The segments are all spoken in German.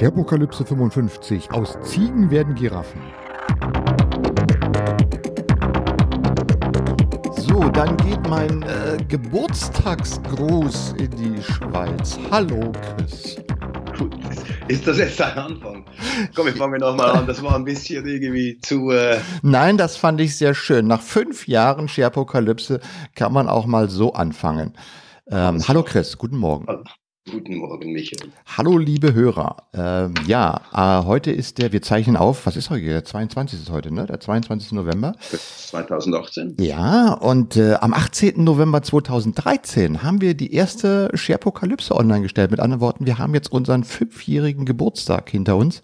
Sherpokalypse 55. Aus Ziegen werden Giraffen. So, dann geht mein äh, Geburtstagsgruß in die Schweiz. Hallo, Chris. Ist das jetzt ein Anfang? Komm, ich fange nochmal an. Das war ein bisschen irgendwie zu. Äh Nein, das fand ich sehr schön. Nach fünf Jahren Sherpokalypse kann man auch mal so anfangen. Ähm, hallo Chris, guten Morgen. Guten Morgen, Michael. Hallo, liebe Hörer. Ähm, ja, äh, heute ist der, wir zeichnen auf, was ist heute? Der 22. ist heute, ne? Der 22. November. 2018. Ja, und äh, am 18. November 2013 haben wir die erste Sharepokalypse online gestellt. Mit anderen Worten, wir haben jetzt unseren fünfjährigen Geburtstag hinter uns.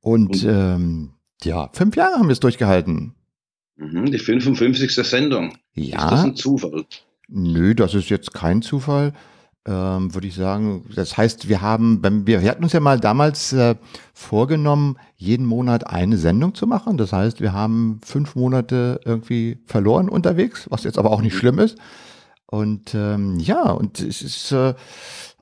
Und ähm, ja, fünf Jahre haben wir es durchgehalten. Mhm, die 55. Sendung. Ja. Ist das ein Zufall? Nö, das ist jetzt kein Zufall ähm, würde ich sagen. Das heißt, wir haben, wir, wir hatten uns ja mal damals äh, vorgenommen, jeden Monat eine Sendung zu machen. Das heißt, wir haben fünf Monate irgendwie verloren unterwegs, was jetzt aber auch nicht mhm. schlimm ist. Und ähm, ja, und es ist äh,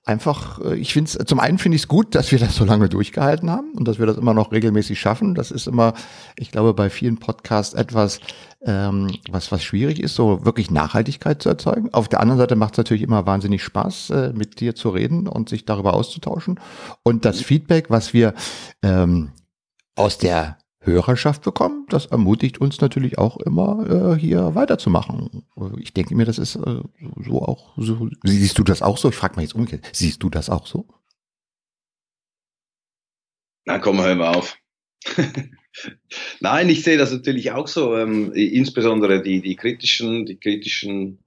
einfach, äh, ich finde es, zum einen finde ich es gut, dass wir das so lange durchgehalten haben und dass wir das immer noch regelmäßig schaffen. Das ist immer, ich glaube, bei vielen Podcasts etwas, ähm, was, was schwierig ist, so wirklich Nachhaltigkeit zu erzeugen. Auf der anderen Seite macht es natürlich immer wahnsinnig Spaß, äh, mit dir zu reden und sich darüber auszutauschen. Und das Feedback, was wir ähm, aus der Hörerschaft bekommen. Das ermutigt uns natürlich auch immer, äh, hier weiterzumachen. Ich denke mir, das ist äh, so auch so. Siehst du das auch so? Ich frage mal jetzt umgekehrt. Siehst du das auch so? Na komm, hör mal auf. Nein, ich sehe das natürlich auch so. Ähm, insbesondere die, die kritischen, die kritischen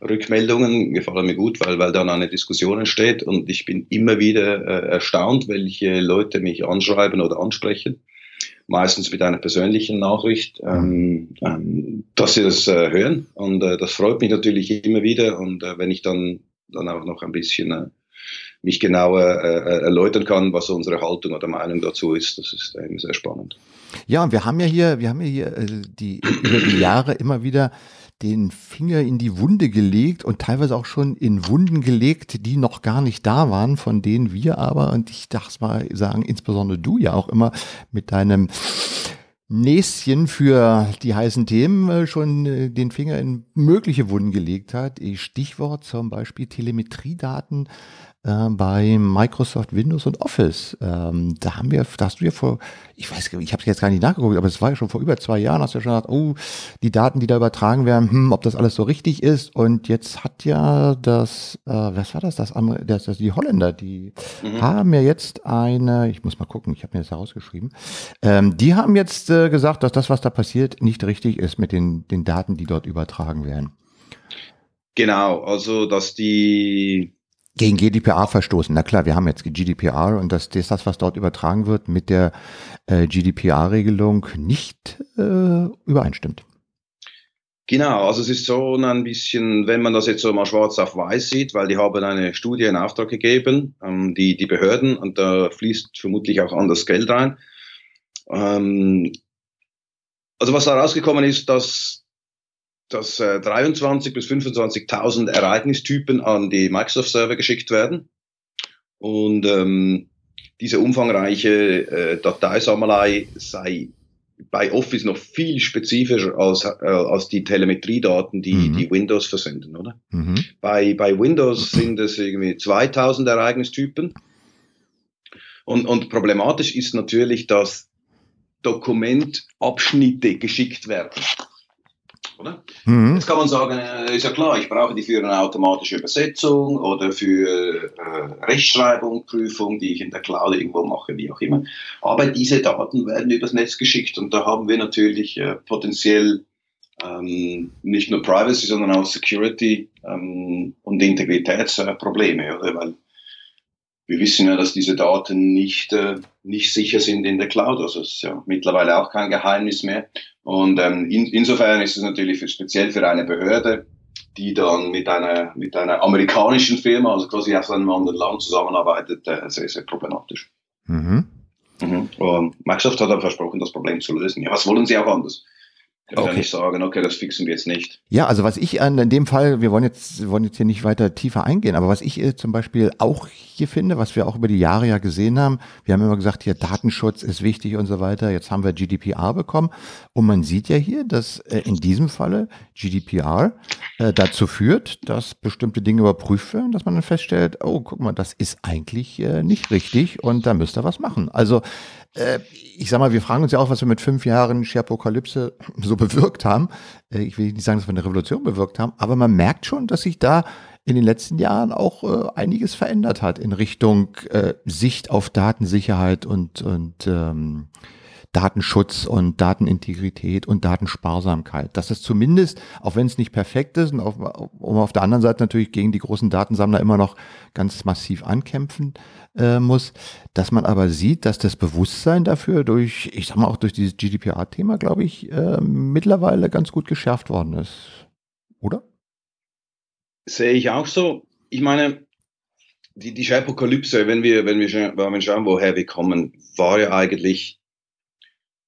Rückmeldungen gefallen mir gut, weil, weil dann eine Diskussion entsteht und ich bin immer wieder äh, erstaunt, welche Leute mich anschreiben oder ansprechen meistens mit einer persönlichen Nachricht, ähm, ähm, dass sie das äh, hören. Und äh, das freut mich natürlich immer wieder. Und äh, wenn ich dann, dann auch noch ein bisschen äh, mich genauer äh, erläutern kann, was unsere Haltung oder Meinung dazu ist, das ist eben sehr spannend. Ja, und wir haben ja hier, wir haben ja hier äh, die, über die Jahre immer wieder den Finger in die Wunde gelegt und teilweise auch schon in Wunden gelegt, die noch gar nicht da waren, von denen wir aber, und ich dachte mal sagen, insbesondere du ja auch immer mit deinem Näschen für die heißen Themen äh, schon äh, den Finger in mögliche Wunden gelegt hat. Stichwort zum Beispiel Telemetriedaten äh, bei Microsoft Windows und Office. Ähm, da haben wir, da hast du ja vor, ich weiß, ich habe jetzt gar nicht nachgeguckt, aber es war ja schon vor über zwei Jahren, hast du ja schon gesagt, oh, die Daten, die da übertragen werden, hm, ob das alles so richtig ist. Und jetzt hat ja das, äh, was war das, das, andere, das, das die Holländer, die mhm. haben ja jetzt eine, ich muss mal gucken, ich habe mir das herausgeschrieben, ähm, die haben jetzt äh, gesagt, dass das, was da passiert, nicht richtig ist mit den, den Daten, die dort übertragen werden. Genau, also dass die gegen GDPR verstoßen. Na klar, wir haben jetzt GDPR und das, das, das was dort übertragen wird, mit der äh, GDPR-Regelung nicht äh, übereinstimmt. Genau, also es ist so ein bisschen, wenn man das jetzt so mal schwarz auf weiß sieht, weil die haben eine Studie in Auftrag gegeben, ähm, die, die Behörden, und da fließt vermutlich auch anders Geld rein. Ähm, also was da rausgekommen ist, dass dass äh, 23.000 bis 25.000 Ereignistypen an die Microsoft-Server geschickt werden. Und ähm, diese umfangreiche äh, Dateisammelei sei bei Office noch viel spezifischer als, äh, als die Telemetriedaten, die, mhm. die Windows versenden, oder? Mhm. Bei, bei Windows sind es irgendwie 2000 Ereignistypen. Und, und problematisch ist natürlich, dass Dokumentabschnitte geschickt werden oder? Mhm. Jetzt kann man sagen, äh, ist ja klar, ich brauche die für eine automatische Übersetzung oder für äh, Rechtschreibung, Prüfung, die ich in der Cloud irgendwo mache, wie auch immer. Aber diese Daten werden übers Netz geschickt und da haben wir natürlich äh, potenziell ähm, nicht nur Privacy, sondern auch Security ähm, und Integritätsprobleme, oder? Weil wir wissen ja, dass diese Daten nicht, äh, nicht sicher sind in der Cloud. Also es ist ja mittlerweile auch kein Geheimnis mehr. Und ähm, in, insofern ist es natürlich für, speziell für eine Behörde, die dann mit einer, mit einer amerikanischen Firma, also quasi aus einem anderen Land zusammenarbeitet, äh, sehr, sehr problematisch. Mhm. Mhm. Und Microsoft hat dann versprochen, das Problem zu lösen. Ja, was wollen sie auch anders? Können okay. nicht sagen, okay, das fixen wir jetzt nicht. Ja, also was ich an in dem Fall, wir wollen jetzt, wollen jetzt hier nicht weiter tiefer eingehen, aber was ich äh, zum Beispiel auch hier finde, was wir auch über die Jahre ja gesehen haben, wir haben immer gesagt, hier Datenschutz ist wichtig und so weiter. Jetzt haben wir GDPR bekommen und man sieht ja hier, dass äh, in diesem Falle GDPR äh, dazu führt, dass bestimmte Dinge überprüft werden, dass man dann feststellt, oh, guck mal, das ist eigentlich nicht richtig und da müsst ihr was machen. Also äh, ich sag mal, wir fragen uns ja auch, was wir mit fünf Jahren Sherpokalypse so bewirkt haben. Äh, ich will nicht sagen, dass wir eine Revolution bewirkt haben, aber man merkt schon, dass sich da in den letzten Jahren auch äh, einiges verändert hat in Richtung äh, Sicht auf Datensicherheit und, und ähm, Datenschutz und Datenintegrität und Datensparsamkeit. Dass es zumindest, auch wenn es nicht perfekt ist und auf, um auf der anderen Seite natürlich gegen die großen Datensammler immer noch ganz massiv ankämpfen äh, muss, dass man aber sieht, dass das Bewusstsein dafür durch, ich sag mal auch durch dieses GDPR-Thema, glaube ich, äh, mittlerweile ganz gut geschärft worden ist. Oder? Sehe ich auch so. Ich meine, die, die Apokalypse, wenn wir, wenn wir, wenn wir schauen, woher wir kommen, war ja eigentlich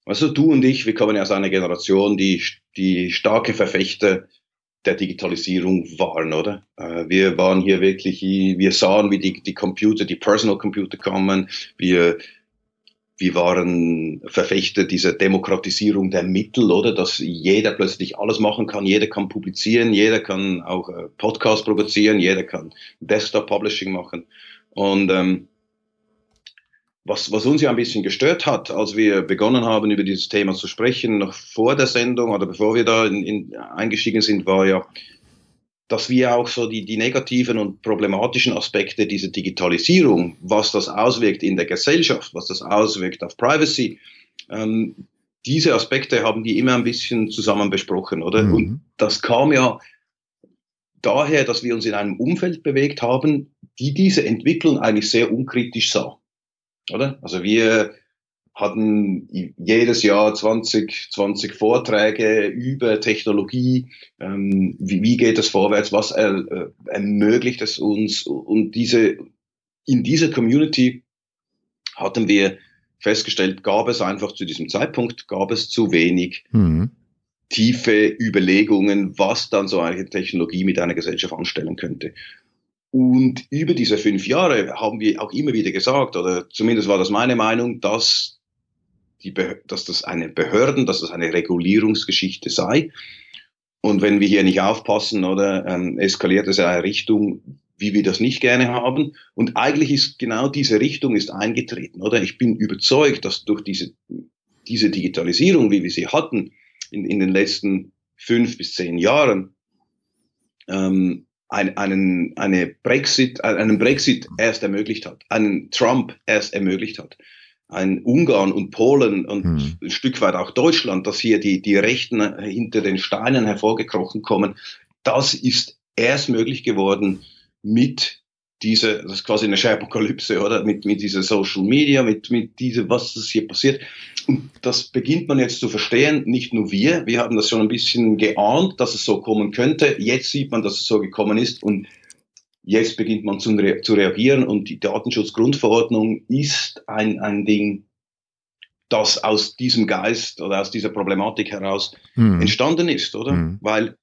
also du und ich, wir kommen ja aus einer Generation, die, die starke Verfechter der Digitalisierung waren, oder? Äh, wir waren hier wirklich, wir sahen, wie die, die Computer, die Personal Computer kommen. Wir, wir waren Verfechter dieser Demokratisierung der Mittel, oder? Dass jeder plötzlich alles machen kann, jeder kann publizieren, jeder kann auch äh, Podcast produzieren, jeder kann Desktop Publishing machen. Und ähm, was, was uns ja ein bisschen gestört hat, als wir begonnen haben, über dieses Thema zu sprechen, noch vor der Sendung oder bevor wir da in, in, eingestiegen sind, war ja, dass wir auch so die, die negativen und problematischen Aspekte dieser Digitalisierung, was das auswirkt in der Gesellschaft, was das auswirkt auf Privacy, ähm, diese Aspekte haben die immer ein bisschen zusammen besprochen, oder? Mhm. Und das kam ja daher, dass wir uns in einem Umfeld bewegt haben, die diese Entwicklung eigentlich sehr unkritisch sah oder? Also wir hatten jedes Jahr 20, 20 Vorträge über Technologie, ähm, wie, wie geht es vorwärts, was er, äh, ermöglicht es uns und diese, in dieser Community hatten wir festgestellt, gab es einfach zu diesem Zeitpunkt, gab es zu wenig mhm. tiefe Überlegungen, was dann so eine Technologie mit einer Gesellschaft anstellen könnte. Und über diese fünf Jahre haben wir auch immer wieder gesagt, oder zumindest war das meine Meinung, dass, die dass das eine Behörden, dass das eine Regulierungsgeschichte sei. Und wenn wir hier nicht aufpassen, oder ähm, eskaliert es in eine Richtung, wie wir das nicht gerne haben. Und eigentlich ist genau diese Richtung ist eingetreten, oder? Ich bin überzeugt, dass durch diese, diese Digitalisierung, wie wir sie hatten in, in den letzten fünf bis zehn Jahren, ähm, ein, einen, eine Brexit, einen Brexit erst ermöglicht hat, einen Trump erst ermöglicht hat, ein Ungarn und Polen und hm. ein Stück weit auch Deutschland, dass hier die, die Rechten hinter den Steinen hervorgekrochen kommen, das ist erst möglich geworden mit diese, das ist quasi eine Apokalypse, oder? Mit, mit dieser Social Media, mit, mit diese, was das hier passiert. Und das beginnt man jetzt zu verstehen, nicht nur wir, wir haben das schon ein bisschen geahnt, dass es so kommen könnte. Jetzt sieht man, dass es so gekommen ist und jetzt beginnt man zu, zu reagieren und die Datenschutzgrundverordnung ist ein, ein Ding, das aus diesem Geist oder aus dieser Problematik heraus mhm. entstanden ist, oder? Mhm. Weil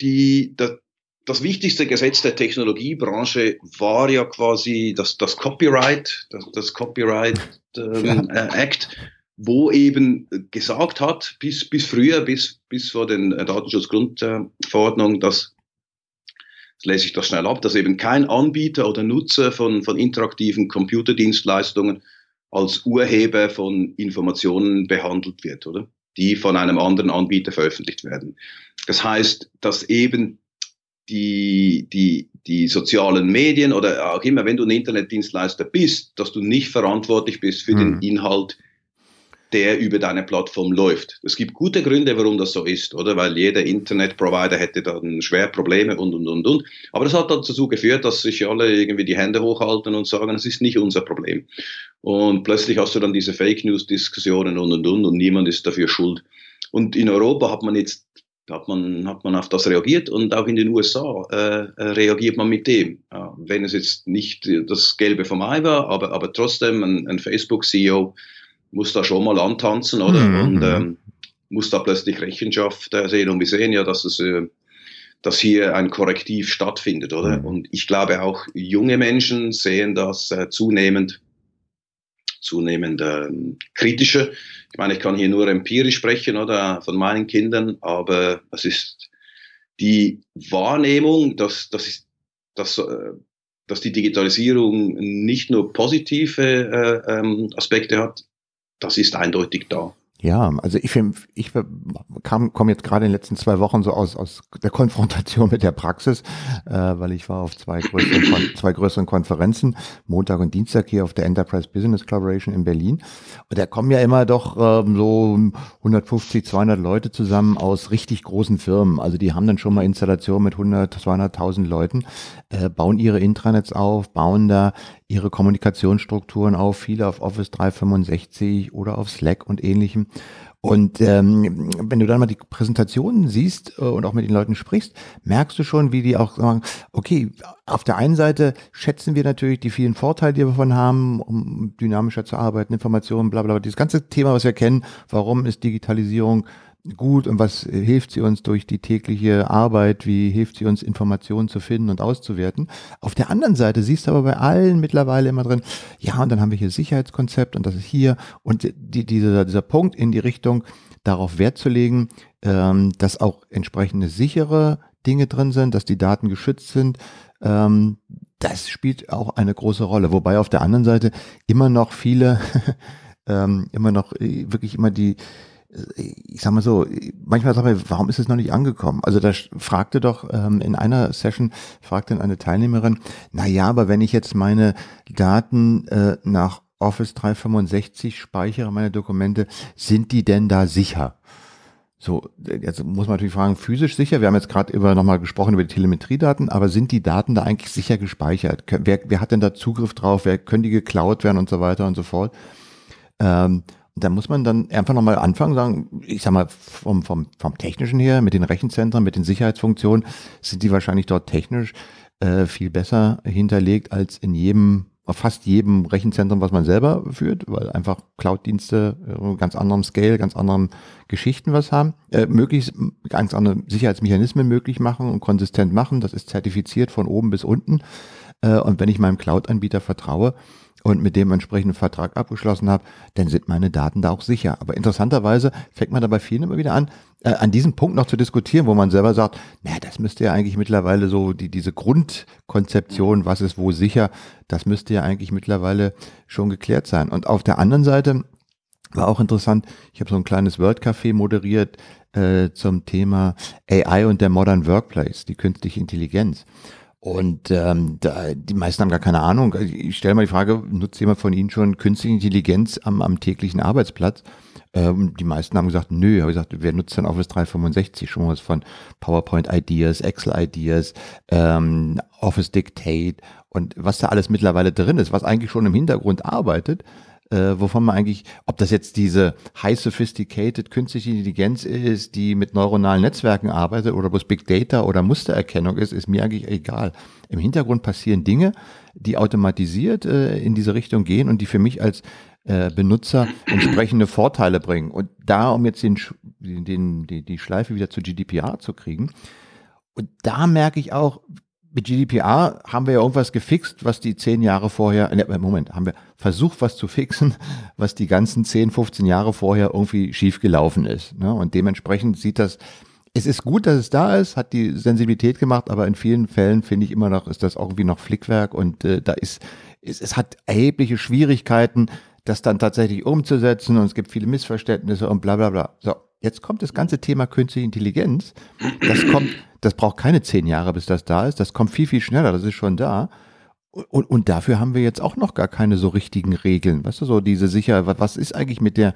die, das, das wichtigste Gesetz der Technologiebranche war ja quasi das, das Copyright, das, das Copyright ähm, ja. Äh, Act, wo eben gesagt hat, bis, bis früher, bis, bis vor den äh, Datenschutzgrundverordnungen, dass das lese ich das schnell ab, dass eben kein Anbieter oder Nutzer von, von interaktiven Computerdienstleistungen als Urheber von Informationen behandelt wird, oder? Die von einem anderen Anbieter veröffentlicht werden. Das heißt, dass eben die, die, die sozialen Medien oder auch immer, wenn du ein Internetdienstleister bist, dass du nicht verantwortlich bist für mhm. den Inhalt, der über deine Plattform läuft. Es gibt gute Gründe, warum das so ist, oder? Weil jeder Internetprovider hätte dann schwer Probleme und, und, und, und. Aber das hat dann dazu geführt, dass sich alle irgendwie die Hände hochhalten und sagen, es ist nicht unser Problem. Und plötzlich hast du dann diese Fake News Diskussionen und, und, und, und niemand ist dafür schuld. Und in Europa hat man jetzt hat man, hat man auf das reagiert und auch in den USA äh, äh, reagiert man mit dem. Ja, wenn es jetzt nicht das Gelbe vom Ei war, aber, aber trotzdem ein, ein Facebook-CEO muss da schon mal antanzen, oder? Mhm. Und mhm. ähm, muss da plötzlich Rechenschaft äh, sehen und wir sehen ja, dass es äh, dass hier ein Korrektiv stattfindet, oder? Mhm. Und ich glaube auch junge Menschen sehen das äh, zunehmend zunehmend äh, kritischer. Ich meine, ich kann hier nur empirisch sprechen oder von meinen Kindern, aber es ist die Wahrnehmung, dass, dass, dass, äh, dass die Digitalisierung nicht nur positive äh, ähm, Aspekte hat, das ist eindeutig da. Ja, also ich, ich kam, komme jetzt gerade in den letzten zwei Wochen so aus, aus der Konfrontation mit der Praxis, äh, weil ich war auf zwei größeren, zwei größeren Konferenzen, Montag und Dienstag hier auf der Enterprise Business Collaboration in Berlin. Und da kommen ja immer doch ähm, so 150, 200 Leute zusammen aus richtig großen Firmen. Also die haben dann schon mal Installationen mit 100, 200.000 Leuten, äh, bauen ihre Intranets auf, bauen da ihre Kommunikationsstrukturen auf, viele auf Office 365 oder auf Slack und ähnlichem. Und ähm, wenn du dann mal die Präsentationen siehst äh, und auch mit den Leuten sprichst, merkst du schon, wie die auch sagen, okay, auf der einen Seite schätzen wir natürlich die vielen Vorteile, die wir davon haben, um dynamischer zu arbeiten, Informationen, bla bla, dieses ganze Thema, was wir kennen, warum ist Digitalisierung gut und was hilft sie uns durch die tägliche Arbeit, wie hilft sie uns Informationen zu finden und auszuwerten. Auf der anderen Seite siehst du aber bei allen mittlerweile immer drin, ja, und dann haben wir hier Sicherheitskonzept und das ist hier und die, dieser, dieser Punkt in die Richtung, darauf Wert zu legen, ähm, dass auch entsprechende sichere Dinge drin sind, dass die Daten geschützt sind, ähm, das spielt auch eine große Rolle. Wobei auf der anderen Seite immer noch viele, ähm, immer noch äh, wirklich immer die, ich sag mal so, manchmal sag ich, warum ist es noch nicht angekommen? Also da fragte doch ähm, in einer Session, fragte eine Teilnehmerin, na ja, aber wenn ich jetzt meine Daten äh, nach Office 365 speichere, meine Dokumente, sind die denn da sicher? So, jetzt muss man natürlich fragen, physisch sicher. Wir haben jetzt gerade über nochmal gesprochen über die Telemetriedaten, aber sind die Daten da eigentlich sicher gespeichert? Wer, wer hat denn da Zugriff drauf? Wer können die geklaut werden und so weiter und so fort? Ähm, da muss man dann einfach nochmal anfangen, sagen, ich sag mal, vom, vom, vom Technischen her, mit den Rechenzentren, mit den Sicherheitsfunktionen, sind die wahrscheinlich dort technisch äh, viel besser hinterlegt als in jedem, fast jedem Rechenzentrum, was man selber führt, weil einfach Cloud-Dienste äh, ganz anderem Scale, ganz anderen Geschichten was haben, äh, möglichst ganz andere Sicherheitsmechanismen möglich machen und konsistent machen. Das ist zertifiziert von oben bis unten. Äh, und wenn ich meinem Cloud-Anbieter vertraue, und mit dem entsprechenden Vertrag abgeschlossen habe, dann sind meine Daten da auch sicher. Aber interessanterweise fängt man dabei vielen immer wieder an, äh, an diesem Punkt noch zu diskutieren, wo man selber sagt, naja, das müsste ja eigentlich mittlerweile so, die, diese Grundkonzeption, was ist wo sicher, das müsste ja eigentlich mittlerweile schon geklärt sein. Und auf der anderen Seite war auch interessant, ich habe so ein kleines World Café moderiert äh, zum Thema AI und der Modern Workplace, die künstliche Intelligenz. Und ähm, da, die meisten haben gar keine Ahnung. Ich stelle mal die Frage, nutzt jemand von Ihnen schon künstliche Intelligenz am, am täglichen Arbeitsplatz? Ähm, die meisten haben gesagt, nö, habe gesagt, wer nutzt denn Office 365? Schon was von PowerPoint Ideas, Excel Ideas, ähm, Office Dictate und was da alles mittlerweile drin ist, was eigentlich schon im Hintergrund arbeitet äh, wovon man eigentlich, ob das jetzt diese high sophisticated künstliche Intelligenz ist, die mit neuronalen Netzwerken arbeitet oder bloß Big Data oder Mustererkennung ist, ist mir eigentlich egal. Im Hintergrund passieren Dinge, die automatisiert äh, in diese Richtung gehen und die für mich als äh, Benutzer entsprechende Vorteile bringen. Und da, um jetzt den, den, die, die Schleife wieder zu GDPR zu kriegen, und da merke ich auch, mit GDPR haben wir ja irgendwas gefixt, was die zehn Jahre vorher, ne, Moment, haben wir versucht, was zu fixen, was die ganzen 10, 15 Jahre vorher irgendwie schiefgelaufen ist. Ne? Und dementsprechend sieht das, es ist gut, dass es da ist, hat die Sensibilität gemacht, aber in vielen Fällen finde ich immer noch, ist das irgendwie noch Flickwerk und äh, da ist, es, es hat erhebliche Schwierigkeiten, das dann tatsächlich umzusetzen und es gibt viele Missverständnisse und bla bla bla. So, jetzt kommt das ganze Thema künstliche Intelligenz. Das kommt, das braucht keine zehn Jahre, bis das da ist. Das kommt viel, viel schneller, das ist schon da. Und, und dafür haben wir jetzt auch noch gar keine so richtigen Regeln. Weißt du, so diese Sicherheit, was ist eigentlich mit der,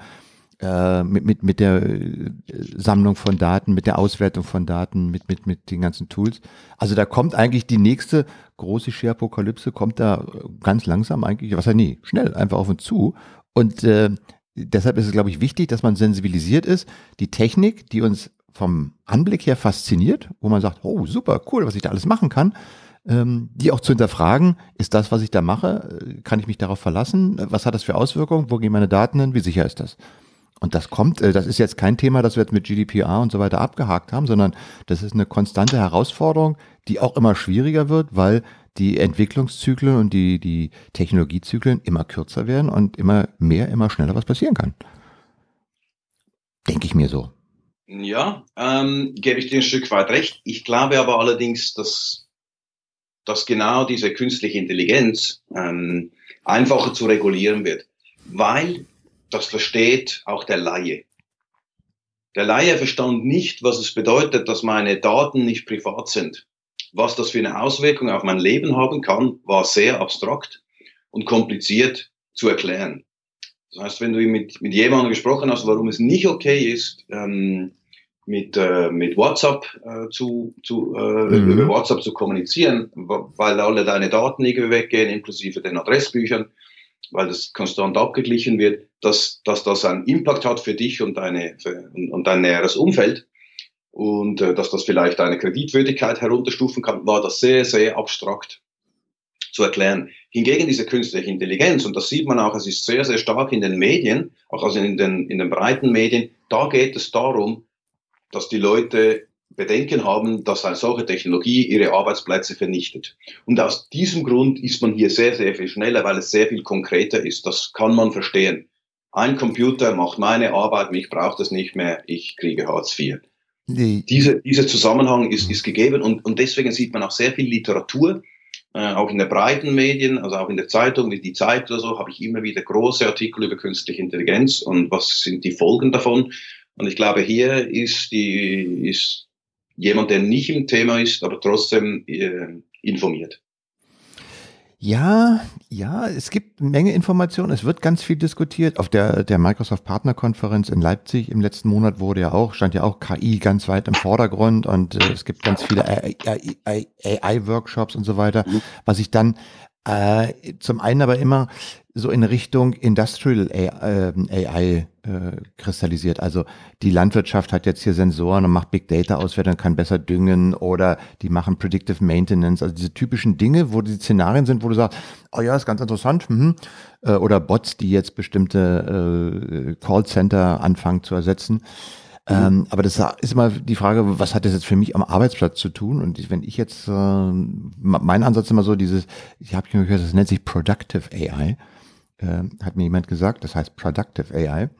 äh, mit, mit, mit der äh, Sammlung von Daten, mit der Auswertung von Daten, mit, mit, mit den ganzen Tools. Also da kommt eigentlich die nächste große Share-Apokalypse, kommt da ganz langsam eigentlich, was ja nie, schnell, einfach auf uns zu. Und äh, deshalb ist es, glaube ich, wichtig, dass man sensibilisiert ist. Die Technik, die uns vom Anblick her fasziniert, wo man sagt, oh, super, cool, was ich da alles machen kann, ähm, die auch zu hinterfragen, ist das, was ich da mache, kann ich mich darauf verlassen? Was hat das für Auswirkungen? Wo gehen meine Daten hin? Wie sicher ist das? Und das kommt, äh, das ist jetzt kein Thema, das wir jetzt mit GDPR und so weiter abgehakt haben, sondern das ist eine konstante Herausforderung, die auch immer schwieriger wird, weil die Entwicklungszyklen und die, die Technologiezyklen immer kürzer werden und immer mehr, immer schneller was passieren kann. Denke ich mir so. Ja, ähm, gebe ich dir ein Stück weit recht. Ich glaube aber allerdings, dass, dass genau diese künstliche Intelligenz ähm, einfacher zu regulieren wird, weil das versteht auch der Laie. Der Laie verstand nicht, was es bedeutet, dass meine Daten nicht privat sind. Was das für eine Auswirkung auf mein Leben haben kann, war sehr abstrakt und kompliziert zu erklären. Das heißt, wenn du mit, mit jemandem gesprochen hast, warum es nicht okay ist, ähm, mit, äh, mit WhatsApp äh, zu, zu äh, mhm. über WhatsApp zu kommunizieren, weil alle deine Daten irgendwie weggehen, inklusive den Adressbüchern, weil das konstant abgeglichen wird, dass, dass das einen Impact hat für dich und, deine, für, und, und dein näheres Umfeld und äh, dass das vielleicht deine Kreditwürdigkeit herunterstufen kann, war das sehr, sehr abstrakt zu erklären. Hingegen diese künstliche Intelligenz, und das sieht man auch, es ist sehr, sehr stark in den Medien, auch also in den, in den breiten Medien, da geht es darum, dass die Leute Bedenken haben, dass eine solche Technologie ihre Arbeitsplätze vernichtet. Und aus diesem Grund ist man hier sehr, sehr viel schneller, weil es sehr viel konkreter ist. Das kann man verstehen. Ein Computer macht meine Arbeit, mich braucht es nicht mehr, ich kriege Hartz IV. Nee. Diese, dieser Zusammenhang ist, ist gegeben und, und deswegen sieht man auch sehr viel Literatur, äh, auch in der breiten Medien, also auch in der Zeitung, wie die Zeit oder so, habe ich immer wieder große Artikel über künstliche Intelligenz und was sind die Folgen davon. Und ich glaube, hier ist, die, ist jemand, der nicht im Thema ist, aber trotzdem äh, informiert. Ja, ja, es gibt eine Menge Informationen. Es wird ganz viel diskutiert. Auf der, der Microsoft Partnerkonferenz in Leipzig im letzten Monat wurde ja auch, stand ja auch KI ganz weit im Vordergrund und äh, es gibt ganz viele AI-Workshops und so weiter, mhm. was ich dann äh, zum einen aber immer so in Richtung Industrial AI, äh, AI äh, kristallisiert. Also die Landwirtschaft hat jetzt hier Sensoren und macht Big Data Auswertung und kann besser düngen oder die machen Predictive Maintenance. Also diese typischen Dinge, wo die Szenarien sind, wo du sagst, oh ja, ist ganz interessant. Mhm. Äh, oder Bots, die jetzt bestimmte äh, Callcenter anfangen zu ersetzen. Mhm. Ähm, aber das ist immer die Frage, was hat das jetzt für mich am Arbeitsplatz zu tun? Und wenn ich jetzt, äh, mein Ansatz ist immer so, dieses, ich habe gehört, das nennt sich Productive AI, äh, hat mir jemand gesagt, das heißt Productive AI.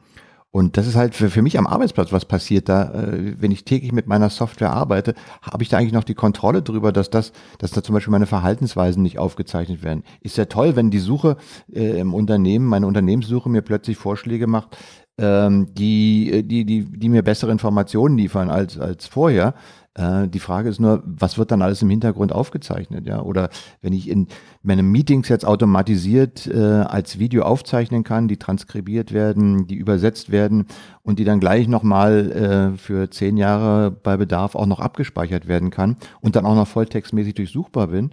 Und das ist halt für, für mich am Arbeitsplatz, was passiert da, äh, wenn ich täglich mit meiner Software arbeite, habe ich da eigentlich noch die Kontrolle darüber, dass das, dass da zum Beispiel meine Verhaltensweisen nicht aufgezeichnet werden. Ist ja toll, wenn die Suche äh, im Unternehmen, meine Unternehmenssuche mir plötzlich Vorschläge macht, ähm, die, äh, die, die, die mir bessere Informationen liefern als, als vorher. Äh, die Frage ist nur, was wird dann alles im Hintergrund aufgezeichnet, ja? Oder wenn ich in meine Meetings jetzt automatisiert äh, als Video aufzeichnen kann, die transkribiert werden, die übersetzt werden und die dann gleich nochmal äh, für zehn Jahre bei Bedarf auch noch abgespeichert werden kann und dann auch noch volltextmäßig durchsuchbar bin,